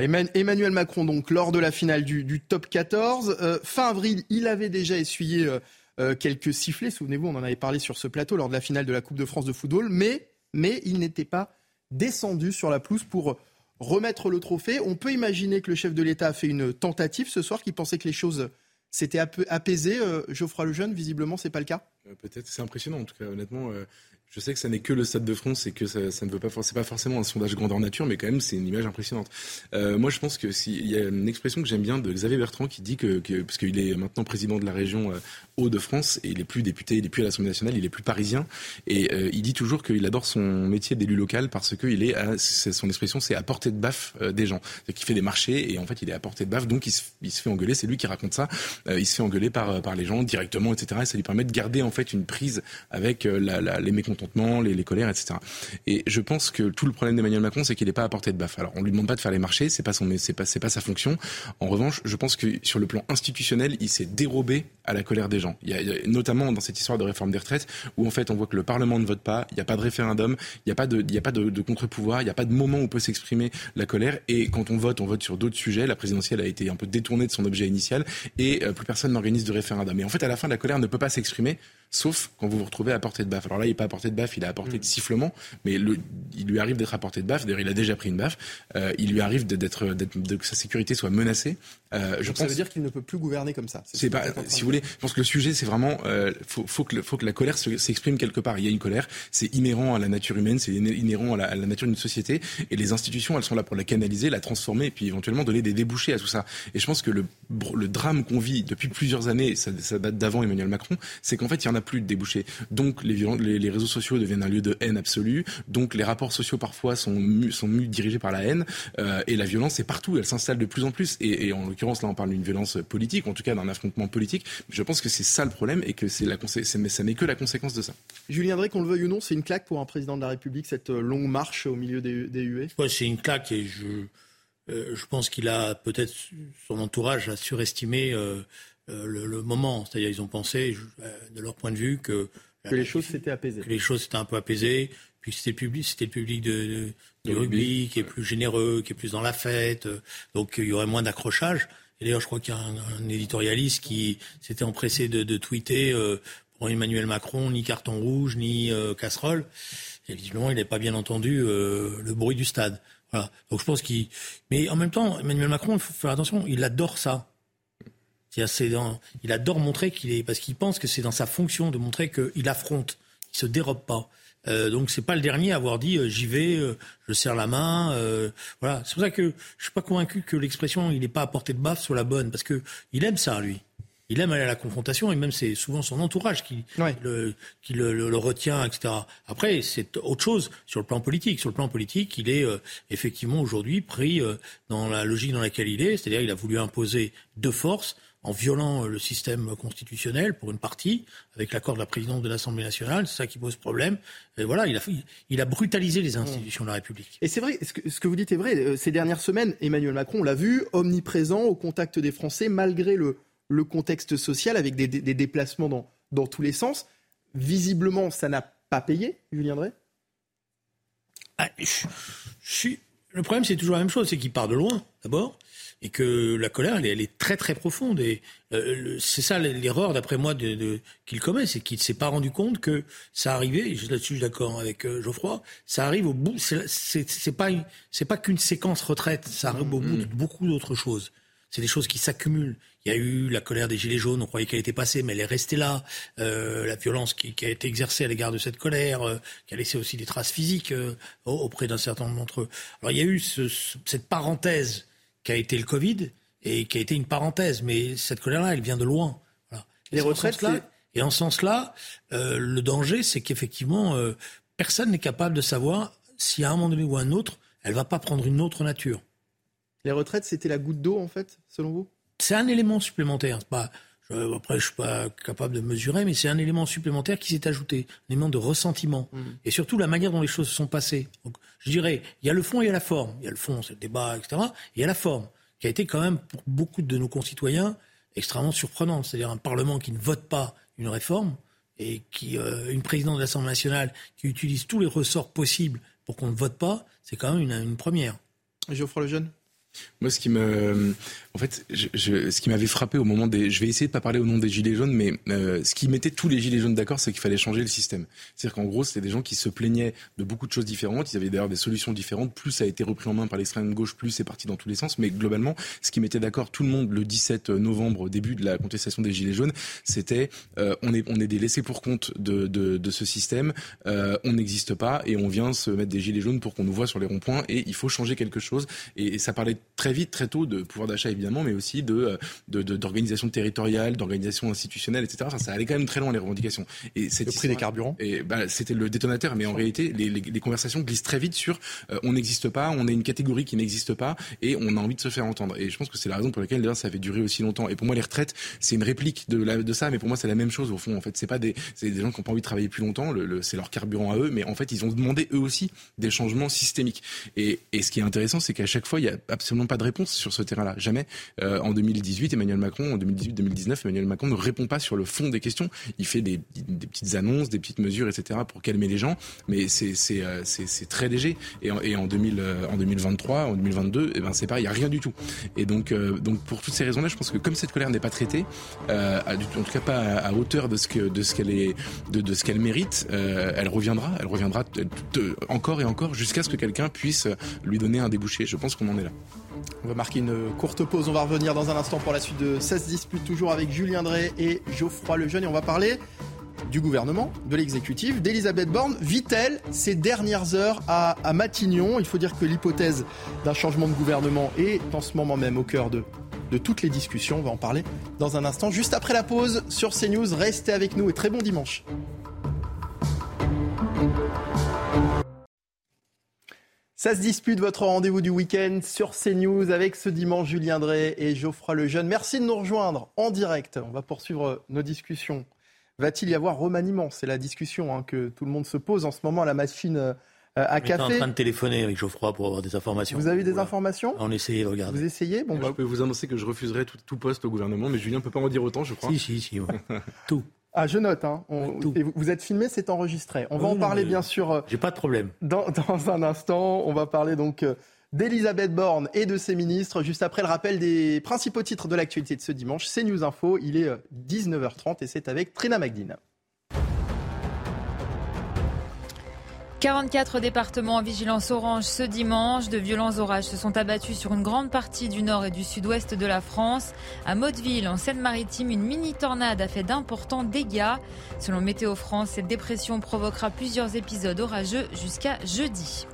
[SPEAKER 2] Emmanuel Macron, donc, lors de la finale du, top 14. Euh, fin avril, il avait déjà essuyé euh, euh, quelques sifflets. Souvenez-vous, on en avait parlé sur ce plateau lors de la finale de la Coupe de France de football. Mais, mais il n'était pas descendu sur la pelouse pour remettre le trophée. On peut imaginer que le chef de l'État a fait une tentative ce soir, qui pensait que les choses s'étaient apaisées. Geoffroy Lejeune, visiblement, c'est pas le cas
[SPEAKER 10] Peut-être, c'est impressionnant en tout cas, honnêtement. Je sais que ça n'est que le Stade de France et que ça, ne veut pas, c'est forcément un sondage grandeur nature, mais quand même c'est une image impressionnante. Euh, moi, je pense que s'il y a une expression que j'aime bien de Xavier Bertrand qui dit que, que parce qu'il est maintenant président de la région euh, Hauts-de-France et il est plus député, il est plus à l'Assemblée nationale, il est plus parisien et euh, il dit toujours qu'il adore son métier d'élu local parce qu'il est, son expression, c'est à portée de baffe des gens, qu'il fait des marchés et en fait il est à portée de baffe, donc il se, fait engueuler. C'est lui qui raconte ça. il se fait engueuler par les gens directement, etc. Et ça lui permet de garder en fait une prise avec les mécontents les, les, colères, etc. Et je pense que tout le problème d'Emmanuel Macron, c'est qu'il n'est pas à portée de baffe. Alors, on lui demande pas de faire les marchés, c'est pas son, c'est pas, c'est pas sa fonction. En revanche, je pense que sur le plan institutionnel, il s'est dérobé à la colère des gens. Il y, a, notamment dans cette histoire de réforme des retraites, où en fait, on voit que le Parlement ne vote pas, il n'y a pas de référendum, il n'y a pas de, il y a pas de, contre-pouvoir, il n'y a pas de moment où peut s'exprimer la colère. Et quand on vote, on vote sur d'autres sujets. La présidentielle a été un peu détournée de son objet initial et euh, plus personne n'organise de référendum. Et en fait, à la fin, la colère ne peut pas s'exprimer sauf quand vous vous retrouvez à portée de baffe. Alors là, il n'est pas à portée de baffe, il est à portée de mm. sifflement, mais le, il lui arrive d'être à portée de baffe. D'ailleurs, il a déjà pris une baffe. Euh, il lui arrive d'être, que sa sécurité soit menacée.
[SPEAKER 2] Euh, je pense... Ça veut dire qu'il ne peut plus gouverner comme ça.
[SPEAKER 10] C'est pas, si vous voulez, je pense que le sujet, c'est vraiment, euh, faut, faut, que, faut que la colère s'exprime quelque part. Il y a une colère, c'est inhérent à la nature humaine, c'est inhérent à la, à la nature d'une société, et les institutions, elles sont là pour la canaliser, la transformer, et puis éventuellement donner des débouchés à tout ça. Et je pense que le, le drame qu'on vit depuis plusieurs années, ça, ça date d'avant Emmanuel Macron, c'est qu'en fait, il y en a plus de débouchés. Donc les, les, les, réseaux sociaux deviennent un lieu de haine absolue. Donc les rapports sociaux parfois sont mu, sont mu dirigés par la haine, euh, et la violence est partout. Elle s'installe de plus en plus. Et, et en l'occurrence, là, on parle d'une violence politique, en tout cas d'un affrontement politique. Je pense que c'est ça le problème et que c'est la ça n'est que la conséquence de ça.
[SPEAKER 2] Julien Drey, qu'on le veuille ou non, c'est une claque pour un président de la République, cette euh, longue marche au milieu des, des huées
[SPEAKER 3] ouais, C'est une claque et je, euh, je pense qu'il a peut-être son entourage a surestimé euh, le, moment. C'est-à-dire ils ont pensé, de leur point de vue, que,
[SPEAKER 2] que les choses s'étaient apaisées.
[SPEAKER 3] Que les choses s'étaient un peu apaisées. Puis c'était le public, c'était le public de, de, rugby, qui est plus généreux, qui est plus dans la fête. Donc il y aurait moins d'accrochage. Et d'ailleurs, je crois qu'il y a un, éditorialiste qui s'était empressé de, de tweeter euh, pour Emmanuel Macron, ni carton rouge, ni euh, casserole. Et visiblement, il n'a pas bien entendu euh, le bruit du stade. Voilà. Donc je pense qu'il. Mais en même temps, Emmanuel Macron, il faut faire attention, il adore ça. Dans... Il adore montrer qu'il est. Parce qu'il pense que c'est dans sa fonction de montrer qu'il affronte, qu'il se dérobe pas. Euh, donc c'est pas le dernier à avoir dit euh, j'y vais, euh, je serre la main. Euh, voilà, c'est pour ça que je suis pas convaincu que l'expression il n'est pas à portée de baffe soit la bonne parce que il aime ça lui. Il aime aller à la confrontation et même c'est souvent son entourage qui, le, qui le, le, retient, etc. Après, c'est autre chose sur le plan politique. Sur le plan politique, il est effectivement aujourd'hui pris dans la logique dans laquelle il est, c'est-à-dire il a voulu imposer de force en violant le système constitutionnel pour une partie, avec l'accord de la présidente de l'Assemblée nationale. C'est ça qui pose problème. Et voilà, il a, il a brutalisé les institutions de la République.
[SPEAKER 2] Et c'est vrai, ce que, ce que, vous dites est vrai. Euh, ces dernières semaines, Emmanuel Macron, on l'a vu, omniprésent au contact des Français, malgré le, le contexte social, avec des, des, déplacements dans, dans tous les sens. Visiblement, ça n'a pas payé, Julien Drey?
[SPEAKER 3] Ah, je, je, Le problème, c'est toujours la même chose, c'est qu'il part de loin, d'abord et que la colère, elle, est très très profonde. Et euh, c'est ça l'erreur, d'après moi, de, de, qu'il commet, c'est qu'il ne s'est pas rendu compte que ça arrivait. Là-dessus, je suis d'accord avec euh, Geoffroy. Ça arrive au bout. C'est pas c'est pas qu'une séquence retraite. Ça arrive au bout de beaucoup d'autres choses. C'est des choses qui s'accumulent. Il y a eu la colère des Gilets jaunes, on croyait qu'elle était passée, mais elle est restée là. Euh, la violence qui, qui, a été exercée à l'égard de cette colère, euh, qui a laissé aussi des traces physiques euh, auprès d'un certain nombre d'entre eux. Alors il y a eu ce, cette parenthèse qui a été le Covid et qui a été une parenthèse. Mais cette colère-là, elle vient de loin.
[SPEAKER 2] Les retraites, là,
[SPEAKER 3] et en ce sens-là, euh, le danger, c'est qu'effectivement, euh, personne n'est capable de savoir si à un moment donné ou à un autre, elle va pas prendre une autre nature.
[SPEAKER 2] Les retraites, c'était la goutte d'eau, en fait, selon vous?
[SPEAKER 3] C'est un élément supplémentaire. Pas, après, je suis pas capable de mesurer, mais c'est un élément supplémentaire qui s'est ajouté, un élément de ressentiment, mmh. et surtout la manière dont les choses se sont passées. Donc, je dirais, il y a le fond et il y a la forme. Il y a le fond, c'est le débat, etc. Et il y a la forme, qui a été quand même pour beaucoup de nos concitoyens extrêmement surprenante. C'est-à-dire un Parlement qui ne vote pas une réforme et qui euh, une présidente de l'Assemblée nationale qui utilise tous les ressorts possibles pour qu'on ne vote pas, c'est quand même une, une première.
[SPEAKER 2] Geoffroy Lejeune?
[SPEAKER 10] Moi, ce qui me, en fait, ce qui m'avait frappé au moment des, je vais essayer de pas parler au nom des gilets jaunes, mais euh, ce qui mettait tous les gilets jaunes d'accord, c'est qu'il fallait changer le système. C'est-à-dire qu'en gros, c'était des gens qui se plaignaient de beaucoup de choses différentes. Ils avaient d'ailleurs des solutions différentes. Plus ça a été repris en main par l'extrême gauche, plus c'est parti dans tous les sens. Mais globalement, ce qui mettait d'accord tout le monde le 17 novembre, début de la contestation des gilets jaunes, c'était euh, on est on est des laissés pour compte de de, ce système. Euh, on n'existe pas et on vient se mettre des gilets jaunes pour qu'on nous voit sur les ronds-points et il faut changer quelque chose. Et, et ça parlait très vite, très tôt de pouvoir d'achat évidemment, mais aussi de d'organisation de, territoriale, d'organisation institutionnelle, etc. Enfin, ça allait quand même très loin les revendications.
[SPEAKER 2] Et le prix des carburants.
[SPEAKER 10] Et bah, c'était le détonateur, mais en réalité, les, les, les, conversations glissent très vite sur euh, on n'existe pas, on est une catégorie qui n'existe pas, et on a envie de se faire entendre. Et je pense que c'est la raison pour laquelle d'ailleurs ça avait duré aussi longtemps. Et pour moi, les retraites, c'est une réplique de, la, de ça, mais pour moi, c'est la même chose au fond. En fait, c'est pas des, des gens qui n'ont pas envie de travailler plus longtemps, le, c'est leur carburant à eux, mais en fait, ils ont demandé eux aussi des changements systémiques. Et, et ce qui est intéressant, c'est qu'à chaque fois, il y a absolument pas de réponse sur ce terrain-là. Jamais. Euh, en 2018, Emmanuel Macron, en 2018-2019, Emmanuel Macron ne répond pas sur le fond des questions. Il fait des, petites annonces, des petites mesures, etc. pour calmer les gens, mais c'est euh, très léger. Et en, et en 2000 euh, en 2023, en 2022, eh ben c'est pareil, il y a rien du tout. Et donc pour toutes ces raisons-là, je pense que comme cette colère n'est pas traitée, en tout cas pas à, hauteur de ce qu'elle est de ce qu'elle mérite, elle reviendra, elle reviendra encore et encore jusqu'à ce que quelqu'un puisse lui donner un débouché. Je pense qu'on en est là.
[SPEAKER 2] On va marquer une courte pause. On va revenir dans un instant pour la suite de 16 disputes, toujours avec Julien Drey et Geoffroy Lejeune. Et on va parler du gouvernement, de l'exécutif, d'Elisabeth Borne. Vit-elle ces dernières heures à, Matignon? Il faut dire que l'hypothèse d'un changement de gouvernement est en ce moment même au cœur de, de toutes les discussions. On va en parler dans un instant, juste après la pause sur CNews. Restez avec nous et très bon dimanche. Ça se dispute votre rendez-vous du week-end sur CNews avec ce dimanche Julien Drey et Geoffroy Lejeune. Merci de nous rejoindre en direct. On va poursuivre nos discussions. Va-t-il y avoir remaniement? C'est la discussion hein, que tout le monde se pose en ce moment à la machine euh, à café.
[SPEAKER 3] On est en train de téléphoner avec Geoffroy pour avoir des informations.
[SPEAKER 2] Vous avez des informations?
[SPEAKER 3] On essaye de regarder.
[SPEAKER 2] Vous essayez?
[SPEAKER 10] Bon, bah... Je peux vous annoncer que je refuserai tout, poste au gouvernement, mais Julien ne peut pas en dire autant, je crois.
[SPEAKER 3] Si, si, si. tout.
[SPEAKER 2] Ah, je note. Hein. vous êtes filmé, c'est enregistré. On va en parler bien sûr. Euh,
[SPEAKER 3] j'ai pas de problème.
[SPEAKER 2] Dans, un instant, on va parler donc euh, d'Elisabeth Borne et de ses ministres. Juste après le rappel des principaux titres de l'actualité de ce dimanche, c'est News Info. Il est 19h30 euh, et c'est avec Trina Magdine.
[SPEAKER 4] 44 départements en vigilance orange ce dimanche. De violents orages se sont abattus sur une grande partie du nord et du sud-ouest de la France. À Motteville, en Seine-Maritime, une mini-tornade a fait d'importants dégâts. Selon Météo France, cette dépression provoquera plusieurs épisodes orageux jusqu'à jeudi.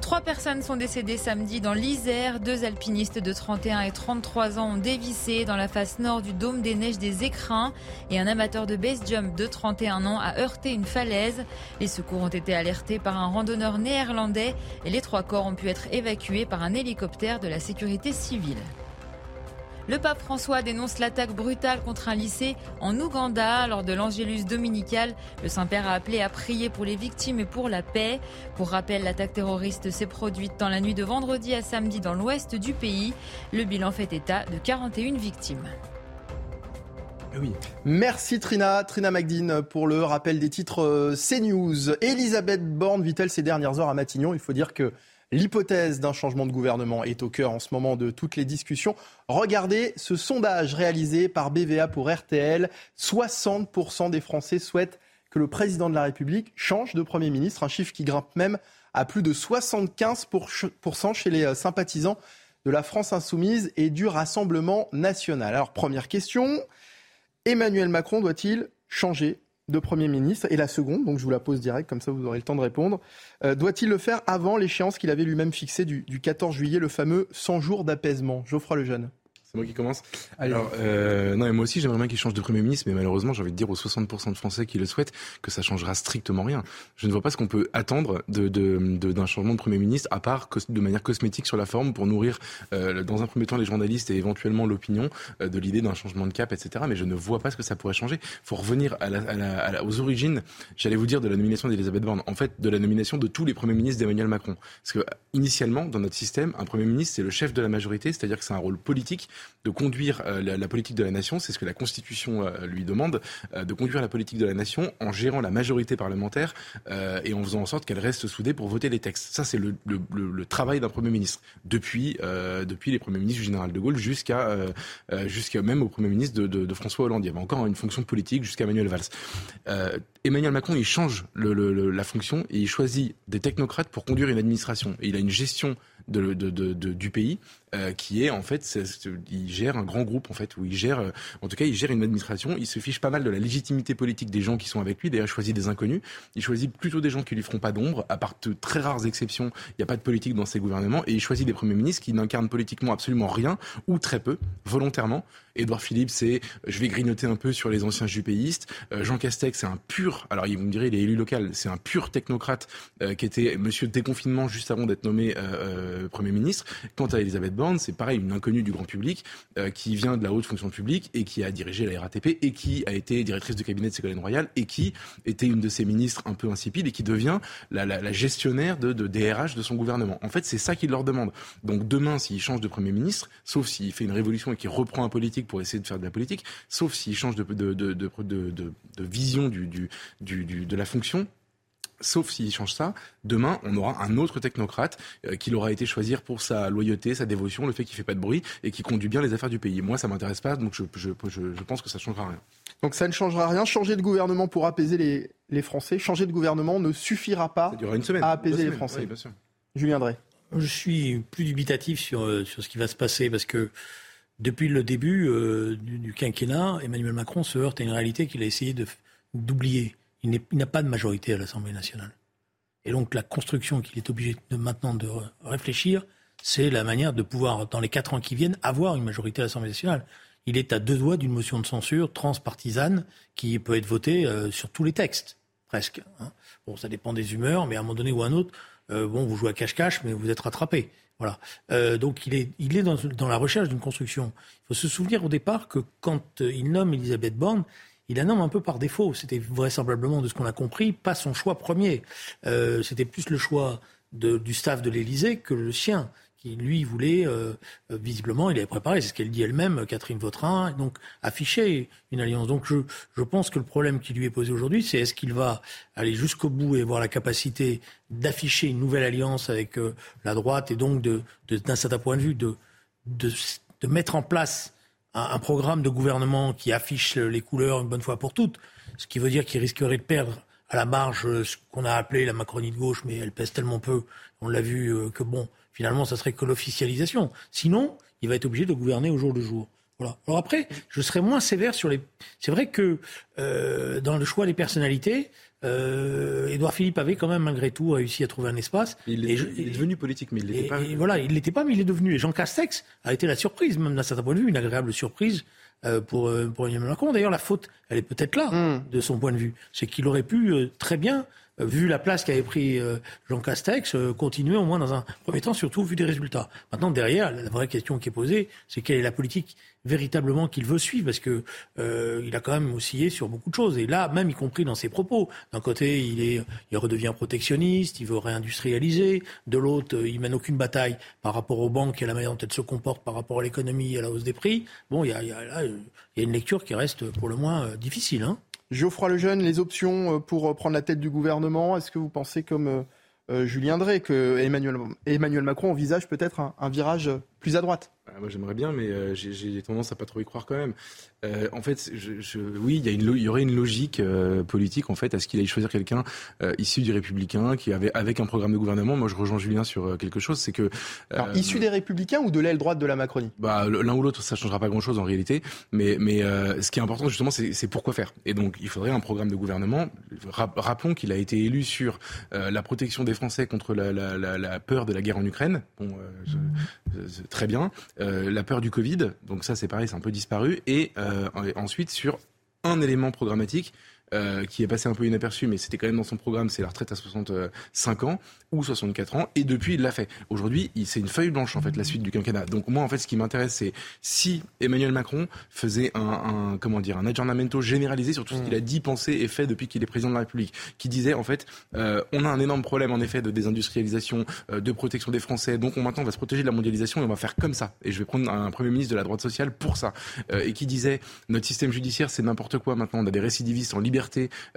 [SPEAKER 4] Trois personnes sont décédées samedi dans l'Isère. Deux alpinistes de 31 et 33 ans ont dévissé dans la face nord du dôme des neiges des Écrins et un amateur de base jump de 31 ans a heurté une falaise. Les secours ont été alertés par un randonneur néerlandais et les trois corps ont pu être évacués par un hélicoptère de la sécurité civile. Le pape François dénonce l'attaque brutale contre un lycée en Ouganda lors de l'Angélus dominical. Le Saint-Père a appelé à prier pour les victimes et pour la paix. Pour rappel, l'attaque terroriste s'est produite dans la nuit de vendredi à samedi dans l'ouest du pays. Le bilan fait état de 41 victimes.
[SPEAKER 2] Eh oui. Merci Trina, Trina Magdine pour le rappel des titres euh, CNews. Elisabeth Borne vit-elle ces dernières heures à Matignon? Il faut dire que L'hypothèse d'un changement de gouvernement est au cœur en ce moment de toutes les discussions. Regardez ce sondage réalisé par BVA pour RTL. 60% des Français souhaitent que le président de la République change de Premier ministre, un chiffre qui grimpe même à plus de 75% chez les euh, sympathisants de la France insoumise et du Rassemblement national. Alors première question, Emmanuel Macron doit-il changer de Premier ministre Et la seconde, donc je vous la pose direct, comme ça vous aurez le temps de répondre. Euh, doit-il le faire avant l'échéance qu'il avait lui-même fixée du, du 14 juillet, le fameux 100 jours d'apaisement? Geoffroy Lejeune
[SPEAKER 10] moi qui commence. Alors, euh, non, et moi aussi, j'aimerais bien qu'il change de Premier ministre, mais malheureusement, j'ai envie de dire aux 60% de Français qui le souhaitent que ça changera strictement rien. Je ne vois pas ce qu'on peut attendre de, de, d'un changement de Premier ministre, à part de manière cosmétique sur la forme, pour nourrir, euh, dans un premier temps, les journalistes et éventuellement l'opinion euh, de l'idée d'un changement de cap, etc. Mais je ne vois pas ce que ça pourrait changer. Il faut revenir à la, à la, à la, aux origines, j'allais vous dire, de la nomination d'Elisabeth Borne. En fait, de la nomination de tous les premiers ministres d'Emmanuel Macron. Parce que, initialement, dans notre système, un Premier ministre, c'est le chef de la majorité, c'est-à-dire que c'est un rôle politique de conduire euh, la, politique de la nation, c'est ce que la Constitution euh, lui demande, euh, de conduire la politique de la nation en gérant la majorité parlementaire et en faisant en sorte qu'elle reste soudée pour voter les textes. Ça, c'est le, travail d'un Premier ministre depuis, depuis les Premiers ministres du général de Gaulle jusqu'à même au Premier ministre de, François Hollande. Il y avait encore une fonction politique jusqu'à Manuel Valls. Emmanuel Macron, il change la fonction et il choisit des technocrates pour conduire une administration. Et il a une gestion de, du pays euh, qui est en fait, il gère un grand groupe en fait où il gère, euh, en tout cas, il gère une administration. Il se fiche pas mal de la légitimité politique des gens qui sont avec lui. D'ailleurs, il choisit des inconnus. Il choisit plutôt des gens qui lui feront pas d'ombre. À part de très rares exceptions, il n'y a pas de politique dans ses gouvernements. Et il choisit des premiers ministres qui n'incarnent politiquement absolument rien ou très peu, volontairement. Édouard Philippe, c'est, je vais grignoter un peu sur les anciens jupéistes. Euh, Jean Castex, c'est un pur, alors vous me direz, il est élu local, c'est un pur technocrate qui était monsieur déconfinement juste avant d'être nommé Premier ministre. Quant à Elisabeth C'est pareil, une inconnue du grand public euh, qui vient de la haute fonction publique et qui a dirigé la RATP et qui a été directrice de cabinet de Ségolène Royal et qui était une de ses ministres un peu insipides et qui devient la, gestionnaire de, DRH de son gouvernement. En fait, c'est ça qu'il leur demande. Donc demain, s'il change de Premier ministre, sauf s'il fait une révolution et qu'il reprend un politique pour essayer de faire de la politique, sauf s'il change de, vision de la fonction, Sauf s'il change ça, demain, on aura un autre technocrate euh, qui l'aura été choisir pour sa loyauté, sa dévotion, le fait qu'il fait pas de bruit et qui conduit bien les affaires du pays. Moi, ça m'intéresse pas, donc je, je, je, pense que ça changera rien.
[SPEAKER 2] Donc ça ne changera rien. Changer de gouvernement pour apaiser les, les Français, changer de gouvernement ne suffira pas
[SPEAKER 10] une semaine,
[SPEAKER 2] à apaiser les Français. Oui, Julien Drey.
[SPEAKER 3] Je suis plus dubitatif sur, euh, sur ce qui va se passer parce que depuis le début euh, du, du, quinquennat, Emmanuel Macron se heurte à une réalité qu'il a essayé d'oublier il n'a pas de majorité à l'Assemblée nationale. Et donc la construction qu'il est obligé maintenant de réfléchir, c'est la manière de pouvoir, dans les quatre ans qui viennent, avoir une majorité à l'Assemblée nationale. Il est à deux doigts d'une motion de censure transpartisane qui peut être votée euh, sur tous les textes, presque. Hein. Bon, ça dépend des humeurs, mais à un moment donné ou à un autre, euh, bon, vous jouez à cache-cache, mais vous êtes rattrapé. Voilà. Euh, donc il est, il est dans, dans la recherche d'une construction. Il faut se souvenir au départ que quand il nomme Elisabeth Borne, il la nomme un peu par défaut. C'était vraisemblablement, de ce qu'on a compris, pas son choix premier. Euh, c'était plus le choix du staff de l'Élysée que le sien, qui lui voulait, euh, euh, visiblement, il avait préparé, c'est ce qu'elle dit elle-même, Catherine Vautrin, donc afficher une alliance. Donc je, je pense que le problème qui lui est posé aujourd'hui, c'est est-ce qu'il va aller jusqu'au bout et avoir la capacité d'afficher une nouvelle alliance avec la droite et donc, de, d'un certain point de vue, de, de, de mettre en place un, programme de gouvernement qui affiche les couleurs une bonne fois pour toutes, ce qui veut dire qu'il risquerait de perdre à la marge ce qu'on a appelé la Macronie de gauche, mais elle pèse tellement peu, on l'a vu, que bon, finalement, ça serait que l'officialisation. Sinon, il va être obligé de gouverner au jour le jour. Voilà. Alors après, je serais moins sévère sur les. C'est vrai que dans le choix des personnalités, euh, Édouard Philippe avait quand même malgré tout réussi à trouver un espace.
[SPEAKER 10] Il est, devenu politique, mais il l'était pas.
[SPEAKER 3] voilà, il l'était pas, mais il est devenu. Et Jean Castex a été la surprise, même d'un certain point de vue, une agréable surprise euh, pour, euh, pour Emmanuel Macron. D'ailleurs, la faute, elle est peut-être là, hmm. de son point de vue. C'est qu'il aurait pu euh, très bien vu la place qu'avait pris Jean Castex, continuer au moins dans un premier temps, surtout vu des résultats. Maintenant, derrière, la vraie question qui est posée, c'est quelle est la politique véritablement qu'il veut suivre, parce que euh, il a quand même oscillé sur beaucoup de choses. Et là, même y compris dans ses propos, d'un côté, il est, il redevient protectionniste, il veut réindustrialiser. De l'autre, il mène aucune bataille par rapport aux banques et à la manière dont elles se comportent par rapport à l'économie et à la hausse des prix. Bon, il y a, y a, il y a une lecture qui reste pour le moins euh, difficile. Hein.
[SPEAKER 2] Geoffroy Lejeune, les options euh, pour prendre la tête du gouvernement, est-ce que vous pensez comme Julien Drey que Emmanuel, Macron envisage peut-être un virage plus à droite
[SPEAKER 10] bah, moi j'aimerais bien, mais euh, j'ai tendance à pas trop y croire quand même. Euh, en fait, je, je, oui, il y, a une, il y aurait une logique euh, politique en fait à ce qu'il aille choisir quelqu'un euh, issu du Républicain qui avait avec un programme de gouvernement. Moi, je rejoins Julien sur quelque chose, c'est que
[SPEAKER 2] Alors, issu des Républicains ou de l'aile droite de la Macronie?
[SPEAKER 10] Bah l'un ou l'autre, ça changera pas grand-chose en réalité. Mais mais ce qui est important justement, c'est pourquoi faire. Et donc, il faudrait un programme de gouvernement. Rappelons qu'il a été élu sur la protection des Français contre la, la, la, la, peur de la guerre en Ukraine. Bon, très bien. la peur du Covid, donc ça c'est pareil, c'est un peu disparu. Et euh, ensuite sur un élément programmatique euh, qui est passé un peu inaperçu, mais c'était quand même dans son programme, c'est la retraite à 65 ans ou 64 ans, et depuis il l'a fait. Aujourd'hui, c'est une feuille blanche en fait la suite du quinquennat. Donc moi en fait, ce qui m'intéresse, c'est si Emmanuel Macron faisait un, un comment dire un généralisé sur tout ce qu'il a dit, pensé et fait depuis qu'il est président de la République, qui disait en fait, euh, on a un énorme problème en effet de désindustrialisation, euh, de protection des Français, donc on maintenant on va se protéger de la mondialisation et on va faire comme ça. Et je vais prendre un premier ministre de la droite sociale pour ça, et qui disait notre système judiciaire c'est n'importe quoi maintenant, on a des récidivistes en liberté,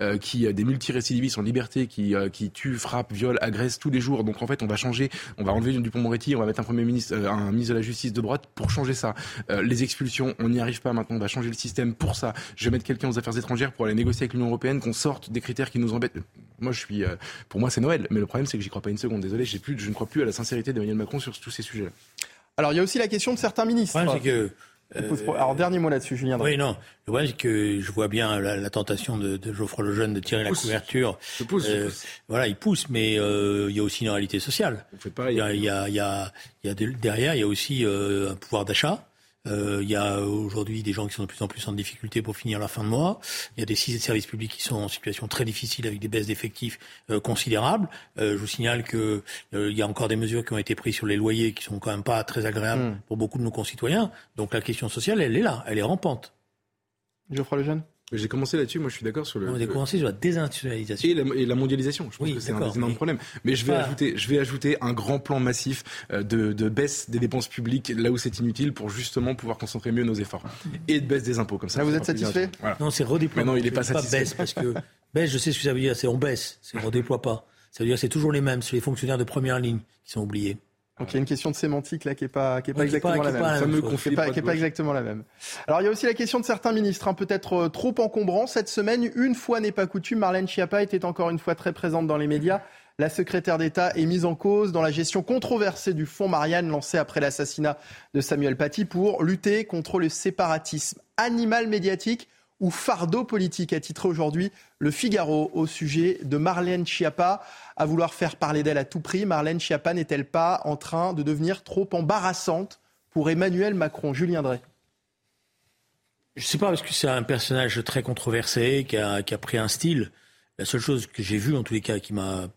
[SPEAKER 10] euh, qui des multirécidivistes en liberté, qui qui tuent, frappent, violent, agressent tous les jours. Donc en fait, on va changer, on va enlever Dupont-Moretti, on va mettre un premier ministre, euh, un ministre de la Justice de droite pour changer ça. Euh, les expulsions, on n'y arrive pas maintenant, on va changer le système pour ça. Je vais mettre quelqu'un aux affaires étrangères pour aller négocier avec l'Union européenne, qu'on sorte des critères qui nous embêtent. Moi, je suis, euh, pour moi, c'est Noël. Mais le problème, c'est que j'y crois pas une seconde. Désolé, j'ai plus, je ne crois plus à la sincérité d'Emmanuel Macron sur tous ces sujets-là.
[SPEAKER 2] Alors, il y a aussi la question de certains ministres.
[SPEAKER 3] c'est que
[SPEAKER 2] euh, Alors, dernier mot là-dessus, Julien.
[SPEAKER 3] Oui, non. Le problème, c'est que je vois bien la, tentation de, de Geoffroy Lejeune de tirer la couverture.
[SPEAKER 10] Je pousse, euh,
[SPEAKER 3] Voilà, il pousse, mais euh, il y a aussi une réalité sociale. il, y a, il, y a, il, y a, il y a derrière, il y a aussi un pouvoir d'achat. Euh, il y a aujourd'hui des gens qui sont de plus en plus en difficulté pour finir la fin de mois. Il y a des services publics qui sont en situation très difficile avec des baisses d'effectifs euh, considérables. Euh, je vous signale que il y a encore des mesures qui ont été prises sur les loyers qui sont quand même pas très agréables hmm. pour beaucoup de nos concitoyens. Donc la question sociale, elle est là, elle est rampante.
[SPEAKER 2] Geoffroy Lejeune?
[SPEAKER 10] J'ai commencé là-dessus, moi je suis d'accord sur le.
[SPEAKER 3] On a commencé sur la désindustrialisation.
[SPEAKER 10] Et la, mondialisation, je pense que c'est un énorme problème. Mais je vais, ajouter, je vais ajouter un grand plan massif euh, de, de, baisse des dépenses publiques là où c'est inutile pour justement pouvoir concentrer mieux nos efforts. Et de baisse des impôts, comme ça.
[SPEAKER 2] Là, vous êtes satisfait
[SPEAKER 3] Non, c'est redéploiement.
[SPEAKER 10] non, il n'est pas satisfait.
[SPEAKER 3] Pas baisse, parce que baisse, je sais ce que ça veut dire, c'est on baisse, c'est redéploie pas. Ça veut dire c'est toujours les mêmes, c'est les fonctionnaires de première ligne qui sont oubliés.
[SPEAKER 2] Donc il y a une question de sémantique là qui n'est pas, qui est pas exactement la même. Qui est pas exactement la même. Alors il y a aussi la question de certains ministres, hein, peut-être euh, trop encombrants. Cette semaine, une fois n'est pas coutume, Marlène Schiappa était encore une fois très présente dans les médias. La secrétaire d'État est mise en cause dans la gestion controversée du fonds Marianne lancé après l'assassinat de Samuel Paty pour lutter contre le séparatisme animal médiatique ou fardeau politique, a titré aujourd'hui Le Figaro au sujet de Marlène Schiappa. À vouloir faire parler d'elle à tout prix, Marlène Schiappa n'est-elle pas en train de devenir trop embarrassante pour Emmanuel Macron? Julien Drey
[SPEAKER 3] je ne sais pas, parce que c'est un personnage très controversé, qui a, pris un style. La seule chose que j'ai vue, en tous les cas, qui m'a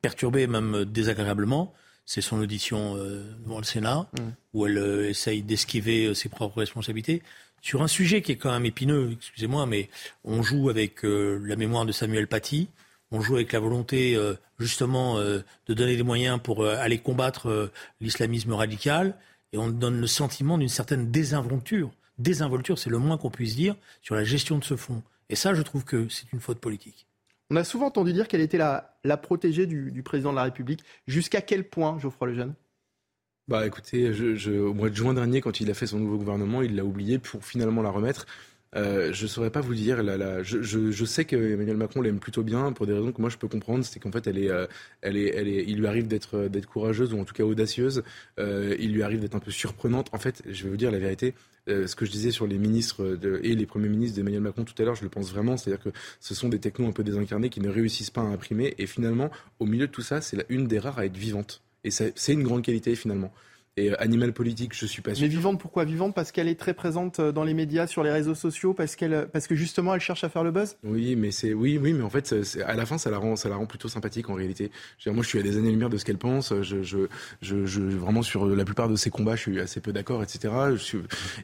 [SPEAKER 3] perturbé, même désagréablement, c'est son audition euh, devant le Sénat, mmh. où elle euh, essaye d'esquiver euh, ses propres responsabilités sur un sujet qui est quand même épineux, excusez-moi, mais on joue avec euh, la mémoire de Samuel Paty, on joue avec la volonté euh, justement euh, de donner des moyens pour aller combattre l'islamisme radical, et on donne le sentiment d'une certaine désinvolture. Désinvolture, c'est le moins qu'on puisse dire sur la gestion de ce fonds. Et ça, je trouve que c'est une faute politique.
[SPEAKER 2] On a souvent entendu dire qu'elle était la, protégée du, du, président de la République. Jusqu'à quel point, Geoffroy Lejeune?
[SPEAKER 10] Bah écoutez, au mois de juin dernier, quand il a fait son nouveau gouvernement, il l'a oublié pour finalement la remettre. euh, je saurais pas vous dire. Je, je, je, sais qu'Emmanuel Macron l'aime plutôt bien pour des raisons que moi je peux comprendre. C'est qu'en fait, elle euh, il lui arrive d'être, d'être courageuse ou en tout cas audacieuse. Euh, il lui arrive d'être un peu surprenante. En fait, je vais vous dire la vérité. Euh, ce que je disais sur les ministres et les premiers ministres d'Emmanuel Macron tout à l'heure, je le pense vraiment. C'est-à-dire que ce sont des technos un peu désincarnés qui ne réussissent pas à imprimer. Et finalement, au milieu de tout ça, c'est une des rares à être vivante. Et c'est une grande qualité finalement. Et euh, animal politique, je suis pas sûr.
[SPEAKER 2] Mais vivante, pourquoi vivante? Parce qu'elle est très présente euh, dans les médias, sur les réseaux sociaux, parce qu'elle, euh, parce que justement, elle cherche à faire le buzz?
[SPEAKER 10] Oui, mais c'est, oui, oui, mais en fait, à la fin, ça la rend, ça la rend plutôt sympathique en réalité. moi, je suis à des années-lumière de ce qu'elle pense. Je, je, je, je, vraiment sur la plupart de ses combats, je suis assez peu d'accord, etc. Je suis...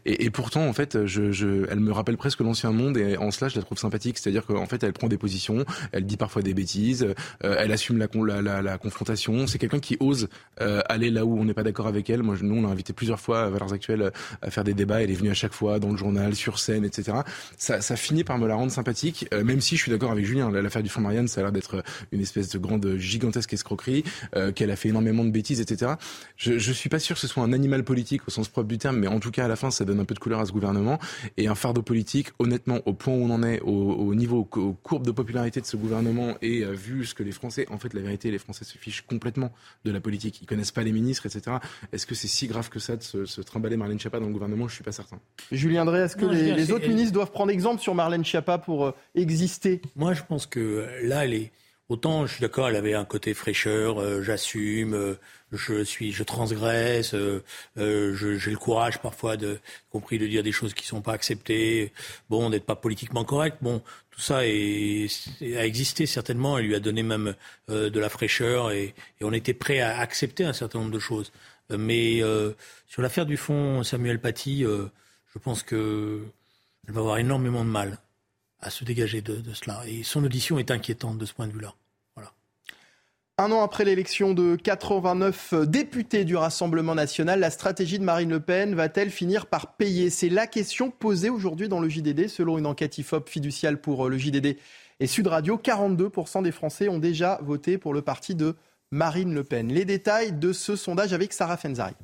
[SPEAKER 10] et, et, pourtant, en fait, je, je, elle me rappelle presque l'ancien monde, et en cela, je la trouve sympathique. C'est-à-dire qu'en fait, elle prend des positions, elle dit parfois des bêtises, elle assume la, la, la, la confrontation. C'est quelqu'un qui ose aller là où on n'est pas d'accord avec elle. Moi, nous, on a invité plusieurs fois à Valeurs Actuelles à faire des débats. Elle est venue à chaque fois dans le journal, sur scène, etc. Ça, finit par me la rendre sympathique, euh, même si je suis d'accord avec Julien. L'affaire du fonds Marianne, ça a l'air d'être une espèce de grande, gigantesque escroquerie, euh, qu'elle a fait énormément de bêtises, etc. Je, je suis pas sûr que ce soit un animal politique au sens propre du terme, mais en tout cas, à la fin, ça donne un peu de couleur à ce gouvernement. Et un fardeau politique, honnêtement, au point où on en est, au, au niveau, aux courbes de popularité de ce gouvernement, et euh, vu ce que les Français, en fait, la vérité, les Français se fichent complètement de la politique. Ils connaissent pas les ministres, etc. Est-ce que c'est si grave que ça de se, se trimballer Marlène Schiappa dans le gouvernement Je suis pas certain.
[SPEAKER 2] Julien Drey, est-ce que les, autres ministres doivent prendre exemple sur Marlène Schiappa pour euh, exister?
[SPEAKER 3] Moi, je pense que là, elle est. Autant, je suis d'accord, elle avait un côté fraîcheur, euh, j'assume, euh, je suis, je transgresse, j'ai le courage parfois, de, compris de dire des choses qui sont pas acceptées, bon, d'être pas politiquement correct. Bon, tout ça est, a existé certainement. Elle lui a donné même de la fraîcheur et, et on était prêt à accepter un certain nombre de choses. Mais euh, sur l'affaire du fond Samuel Paty, euh, je pense qu'elle va avoir énormément de mal à se dégager de, cela. Et son audition est inquiétante de ce point de vue-là.
[SPEAKER 2] Un an après l'élection de 89 députés du Rassemblement national, la stratégie de Marine Le Pen va-t-elle finir par payer? C'est la question posée aujourd'hui dans le JDD, selon une enquête IFOP fiduciale pour le JDD et Sud Radio. 42% des Français ont déjà voté pour le parti de Marine Le Pen. Les détails de ce sondage avec Sarah Fenzari.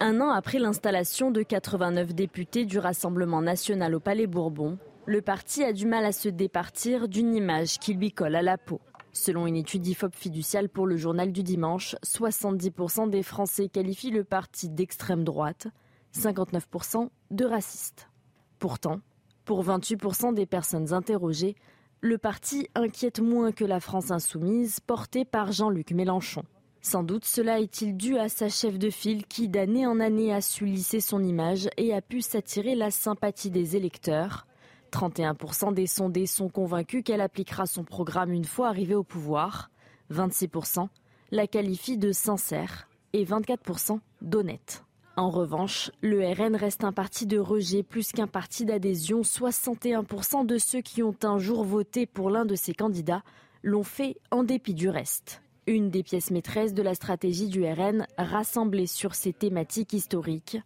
[SPEAKER 11] Un an après l'installation de 89 députés du Rassemblement national au Palais Bourbon, le parti a du mal à se départir d'une image qui lui colle à la peau. Selon une étude IFOP fiduciale pour le journal du dimanche, 70% des Français qualifient le parti d'extrême droite, 59% de raciste. Pourtant, pour 28% des personnes interrogées, le parti inquiète moins que la France insoumise, portée par Jean-Luc Mélenchon. Sans doute cela est-il dû à sa chef de file qui d'année en année a su lisser son image et a pu s'attirer la sympathie des électeurs. 31% des sondés sont convaincus qu'elle appliquera son programme une fois arrivée au pouvoir. 26% la qualifient de sincère et 24% d'honnête. En revanche, le RN reste un parti de rejet plus qu'un parti d'adhésion. 61% de ceux qui ont un jour voté pour l'un de ses candidats l'ont fait en dépit du reste. Une des pièces maîtresses de la stratégie du RN rassemblée sur ces thématiques historiques.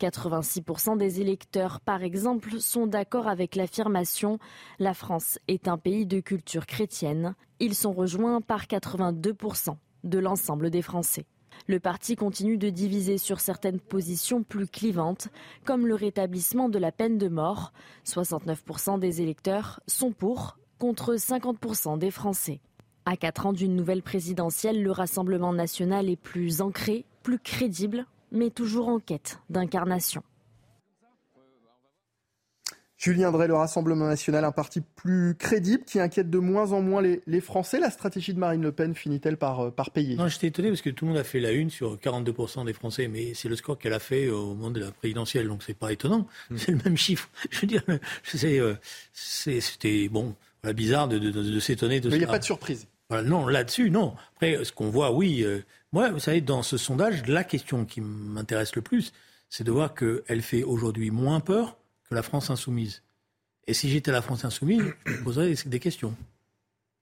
[SPEAKER 11] 86% des électeurs, par exemple, sont d'accord avec l'affirmation La France est un pays de culture chrétienne. Ils sont rejoints par 82% de l'ensemble des Français. Le parti continue de diviser sur certaines positions plus clivantes, comme le rétablissement de la peine de mort. 69% des électeurs sont pour, contre 50% des Français. À quatre ans d'une nouvelle présidentielle, le Rassemblement national est plus ancré, plus crédible, mais toujours en quête d'incarnation.
[SPEAKER 2] Julien Drey, le Rassemblement national, un parti plus crédible qui inquiète de moins en moins les, Français. La stratégie de Marine Le Pen finit-elle par, euh, par payer?
[SPEAKER 3] Non, j'étais étonné parce que tout le monde a fait la une sur 42% des Français, mais c'est le score qu'elle a fait au moment de la présidentielle, donc c'est pas étonnant. Hmm. C'est le même chiffre. Je veux dire, euh, c'était bon, bizarre de, s'étonner de
[SPEAKER 2] Mais il n'y a pas de surprise.
[SPEAKER 3] non, là-dessus, non. Après, ce qu'on voit, oui. Euh, moi, vous savez, dans ce sondage, la question qui m'intéresse le plus, c'est de voir qu'elle fait aujourd'hui moins peur que la France insoumise. Et si j'étais la France insoumise, je me poserais des questions.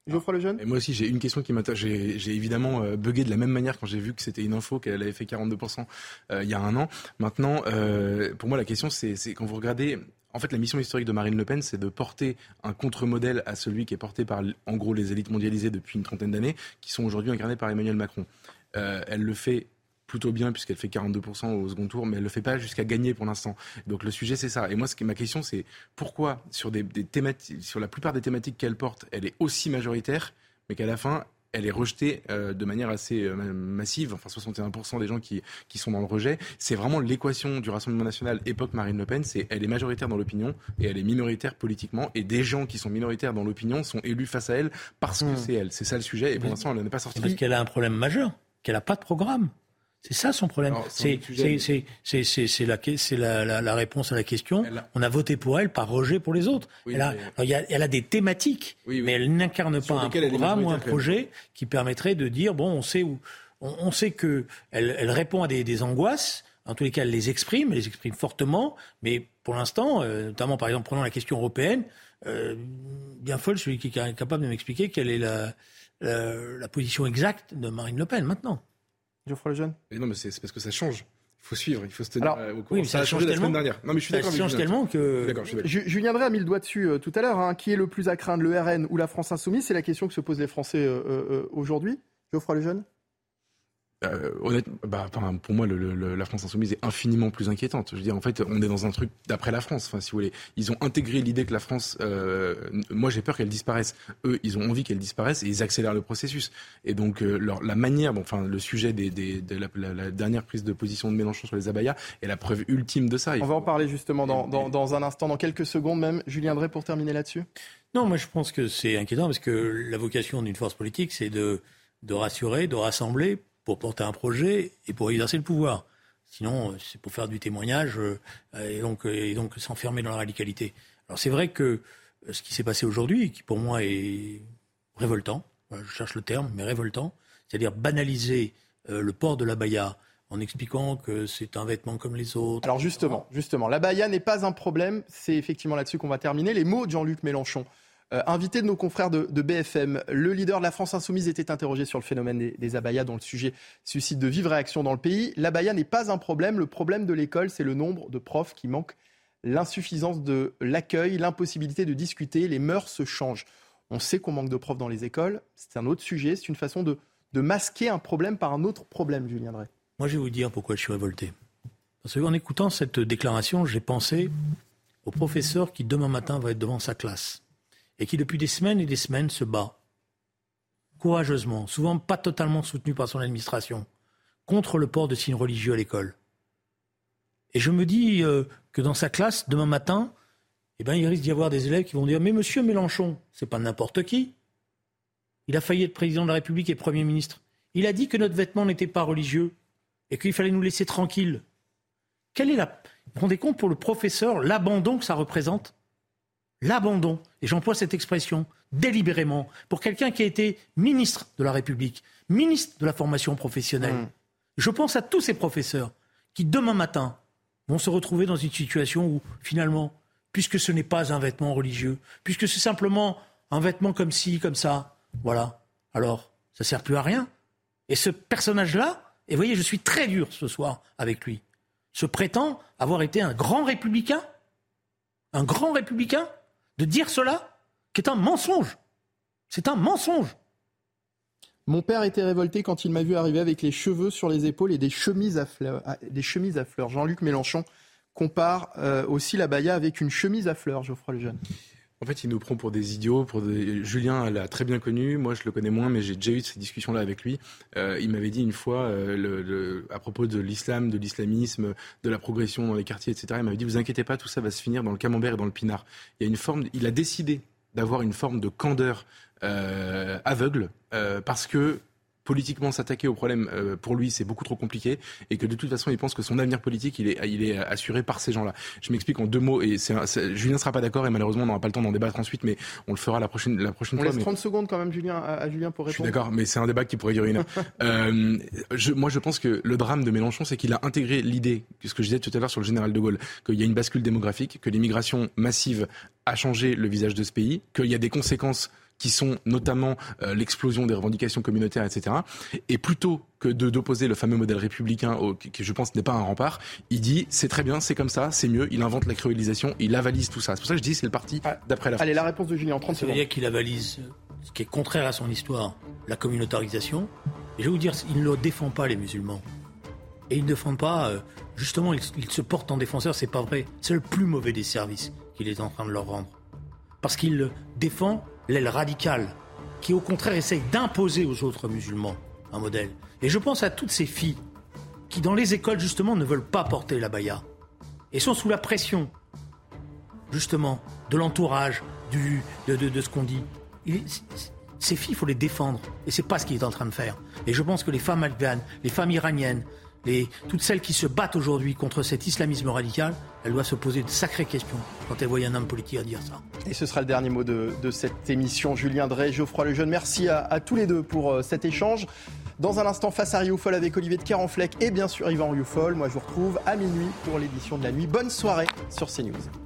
[SPEAKER 2] Geoffroy Lejeune
[SPEAKER 10] Et Moi aussi, j'ai une question qui m'intéresse. J'ai évidemment euh, bugué de la même manière quand j'ai vu que c'était une info qu'elle avait fait 42% euh, il y a un an. Maintenant, euh, pour moi, la question, c'est quand vous regardez en fait, la mission historique de Marine Le Pen, c'est de porter un contre-modèle à celui qui est porté par, en gros, les élites mondialisées depuis une trentaine d'années, qui sont aujourd'hui incarnées par Emmanuel Macron. elle le fait plutôt bien puisqu'elle fait 42% au second tour, mais elle le fait pas jusqu'à gagner pour l'instant. Donc le sujet c'est ça. Et moi, ce qui, ma question c'est pourquoi sur des, des thématiques, sur la plupart des thématiques qu'elle porte, elle est aussi majoritaire, mais qu'à la fin elle est rejetée euh, de manière assez euh, massive, enfin 61% des gens qui, qui sont dans le rejet. C'est vraiment l'équation du Rassemblement national époque Marine Le Pen, c'est elle est majoritaire dans l'opinion et elle est minoritaire politiquement, et des gens qui sont minoritaires dans l'opinion sont élus face à elle parce que hmm. c'est elle. C'est ça le sujet, et pour l'instant elle n'est pas sortie.
[SPEAKER 3] Parce qu'elle a un problème majeur, qu'elle n'a pas de programme. C'est ça son problème. C'est la, la, la, réponse à la question. On a voté pour elle par rejet pour les autres. elle, a, elle, a, des thématiques, mais elle n'incarne pas un programme ou un projet qui permettrait de dire bon, on sait où, on, sait que elle, elle répond à des, des, angoisses. En tous les cas, elle les exprime, elle les exprime fortement. Mais pour l'instant, euh, notamment par exemple prenant la question européenne, euh, bien folle celui qui est capable de m'expliquer quelle est la position exacte de Marine Le Pen maintenant.
[SPEAKER 2] Geoffroy Lejeune
[SPEAKER 10] Non, mais c'est parce que ça change. Il faut suivre, il faut se tenir
[SPEAKER 3] Alors, au courant. Oui, ça, a changé la semaine dernière. Non, mais je suis d'accord. Ça change tellement que.
[SPEAKER 2] Julien Drey a mis le doigt dessus euh, tout à l'heure. Hein. Qui est le plus à craindre, le RN ou la France insoumise? C'est la question que se posent les Français euh, euh, aujourd'hui. Geoffroy Lejeune
[SPEAKER 10] euh, honnêtement, bah, pour moi, le, la France insoumise est infiniment plus inquiétante. Je veux dire, en fait, on est dans un truc d'après la France. Enfin, si vous voulez, ils ont intégré l'idée que la France. Euh, moi, j'ai peur qu'elle disparaisse. Eux, ils ont envie qu'elle disparaisse et ils accélèrent le processus. Et donc, euh, leur, la manière, bon, enfin, le sujet des, des, de la, la, dernière prise de position de Mélenchon sur les abayas est la preuve ultime de ça.
[SPEAKER 2] on va en parler justement dans, dans, dans, un instant, dans quelques secondes même. Julien Drey, pour terminer là-dessus.
[SPEAKER 3] Non, moi, je pense que c'est inquiétant parce que la vocation d'une force politique, c'est de, de rassurer, de rassembler pour porter un projet et pour exercer le pouvoir. Sinon, euh, c'est pour faire du témoignage euh, et donc, euh, et donc s'enfermer dans la radicalité. Alors c'est vrai que ce qui s'est passé aujourd'hui, qui pour moi est révoltant, je cherche le terme, mais révoltant, c'est-à-dire banaliser le port de la baya en expliquant que c'est un vêtement comme les autres.
[SPEAKER 2] Alors justement, justement, la baya n'est pas un problème, c'est effectivement là-dessus qu'on va terminer. Les mots de Jean-Luc Mélenchon euh, invité de nos confrères de, BFM, le leader de la France insoumise était interrogé sur le phénomène des, abayas dont le sujet suscite de vives réactions dans le pays. L'abaya n'est pas un problème. Le problème de l'école, c'est le nombre de profs qui manquent, l'insuffisance de l'accueil, l'impossibilité de discuter. Les mœurs se changent. On sait qu'on manque de profs dans les écoles. C'est un autre sujet. C'est une façon de, masquer un problème par un autre problème, Julien Drey.
[SPEAKER 3] Moi, je vais vous dire pourquoi je suis révolté. Parce qu'en écoutant cette déclaration, j'ai pensé au professeur qui demain matin va être devant sa classe et qui depuis des semaines et des semaines se bat courageusement, souvent pas totalement soutenu par son administration, contre le port de signes religieux à l'école. Et je me dis euh, que dans sa classe, demain matin, eh ben, il risque d'y avoir des élèves qui vont dire Mais monsieur Mélenchon, c'est pas n'importe qui. Il a failli être président de la République et Premier ministre. Il a dit que notre vêtement n'était pas religieux et qu'il fallait nous laisser tranquilles. Quelle est la. Vous rendez compte pour le professeur l'abandon que ça représente l'abandon, et j'emploie cette expression délibérément, pour quelqu'un qui a été ministre de la République, ministre de la formation professionnelle. Mmh. Je pense à tous ces professeurs qui, demain matin, vont se retrouver dans une situation où, finalement, puisque ce n'est pas un vêtement religieux, puisque c'est simplement un vêtement comme ci, comme ça, voilà, alors, ça ne sert plus à rien. Et ce personnage-là, et vous voyez, je suis très dur ce soir avec lui, se prétend avoir été un grand républicain, un grand républicain, de dire cela, qui est un mensonge. C'est un mensonge.
[SPEAKER 2] Mon père était révolté quand il m'a vu arriver avec les cheveux sur les épaules et des chemises à fleurs. Ah. Jean-Luc Mélenchon compare euh, aussi la baya avec une chemise à fleurs, Geoffroy Lejeune.
[SPEAKER 10] En fait, il nous prend pour des idiots. Pour Julien l'a très bien connu. Moi, je le connais moins, mais j'ai déjà eu ces discussions-là avec lui. Euh, il m'avait dit une fois, euh, à propos de l'islam, de l'islamisme, de la progression dans les quartiers, etc. Il m'avait dit "Vous inquiétez pas, tout ça va se finir dans le camembert et dans le pinard." Il y a une forme. Il a décidé d'avoir une forme de candeur euh, aveugle parce que politiquement s'attaquer au problème euh, pour lui c'est beaucoup trop compliqué et que de toute façon il pense que son avenir politique il est, il est assuré par ces gens-là. Je m'explique en deux mots et c'est, Julien sera pas d'accord et malheureusement on n'aura pas le temps d'en débattre ensuite mais on le fera la prochaine la prochaine
[SPEAKER 2] on
[SPEAKER 10] fois.
[SPEAKER 2] Laisse 30 secondes quand même Julien à, Julien pour répondre.
[SPEAKER 10] Je suis d'accord mais c'est un débat qui pourrait durer une heure. euh, je, moi je pense que le drame de Mélenchon c'est qu'il a intégré l'idée ce que je disais tout à l'heure sur le général de Gaulle qu'il y a une bascule démographique que l'immigration massive a changé le visage de ce pays qu'il y a des conséquences qui sont notamment euh, l'explosion des revendications communautaires, etc. Et plutôt que de d'opposer le fameux modèle républicain, au, qui je pense n'est pas un rempart, il dit c'est très bien, c'est comme ça, c'est mieux. Il invente la créolisation, il avalise tout ça. C'est pour ça que je dis c'est le parti ah, d'après la.
[SPEAKER 2] Allez, la réponse de Julien en 30 secondes.
[SPEAKER 3] qu'il avalise ce qui est contraire à son histoire, la communautarisation. Et je vais vous dire, il ne défend pas les musulmans. Et ils ne défendent pas, euh, justement, ils, se portent en défenseur, c'est pas vrai. C'est le plus mauvais des services qu'il est en train de leur rendre. Parce qu'il défend l'aile radicale, qui au contraire essaye d'imposer aux autres musulmans un modèle. Et je pense à toutes ces filles qui, dans les écoles, justement, ne veulent pas porter la baya. Et sont sous la pression, justement, de l'entourage, de, de, ce qu'on dit. ces filles, il faut les défendre. Et c'est pas ce qu'il est en train de faire. Et je pense que les femmes afghanes, les femmes iraniennes, toutes celles qui se battent aujourd'hui contre cet islamisme radical, elles doivent se poser de sacrées questions quand elles voient un homme politique dire ça.
[SPEAKER 2] Et ce sera le dernier mot de, cette émission. Julien Drey, Geoffroy Lejeune, merci à, tous les deux pour euh, cet échange. Dans un instant, face à Rioufol avec Olivier de Carenfleck et bien sûr Yvan Rioufol. Moi, je vous retrouve à minuit pour l'édition de la nuit. Bonne soirée sur CNews.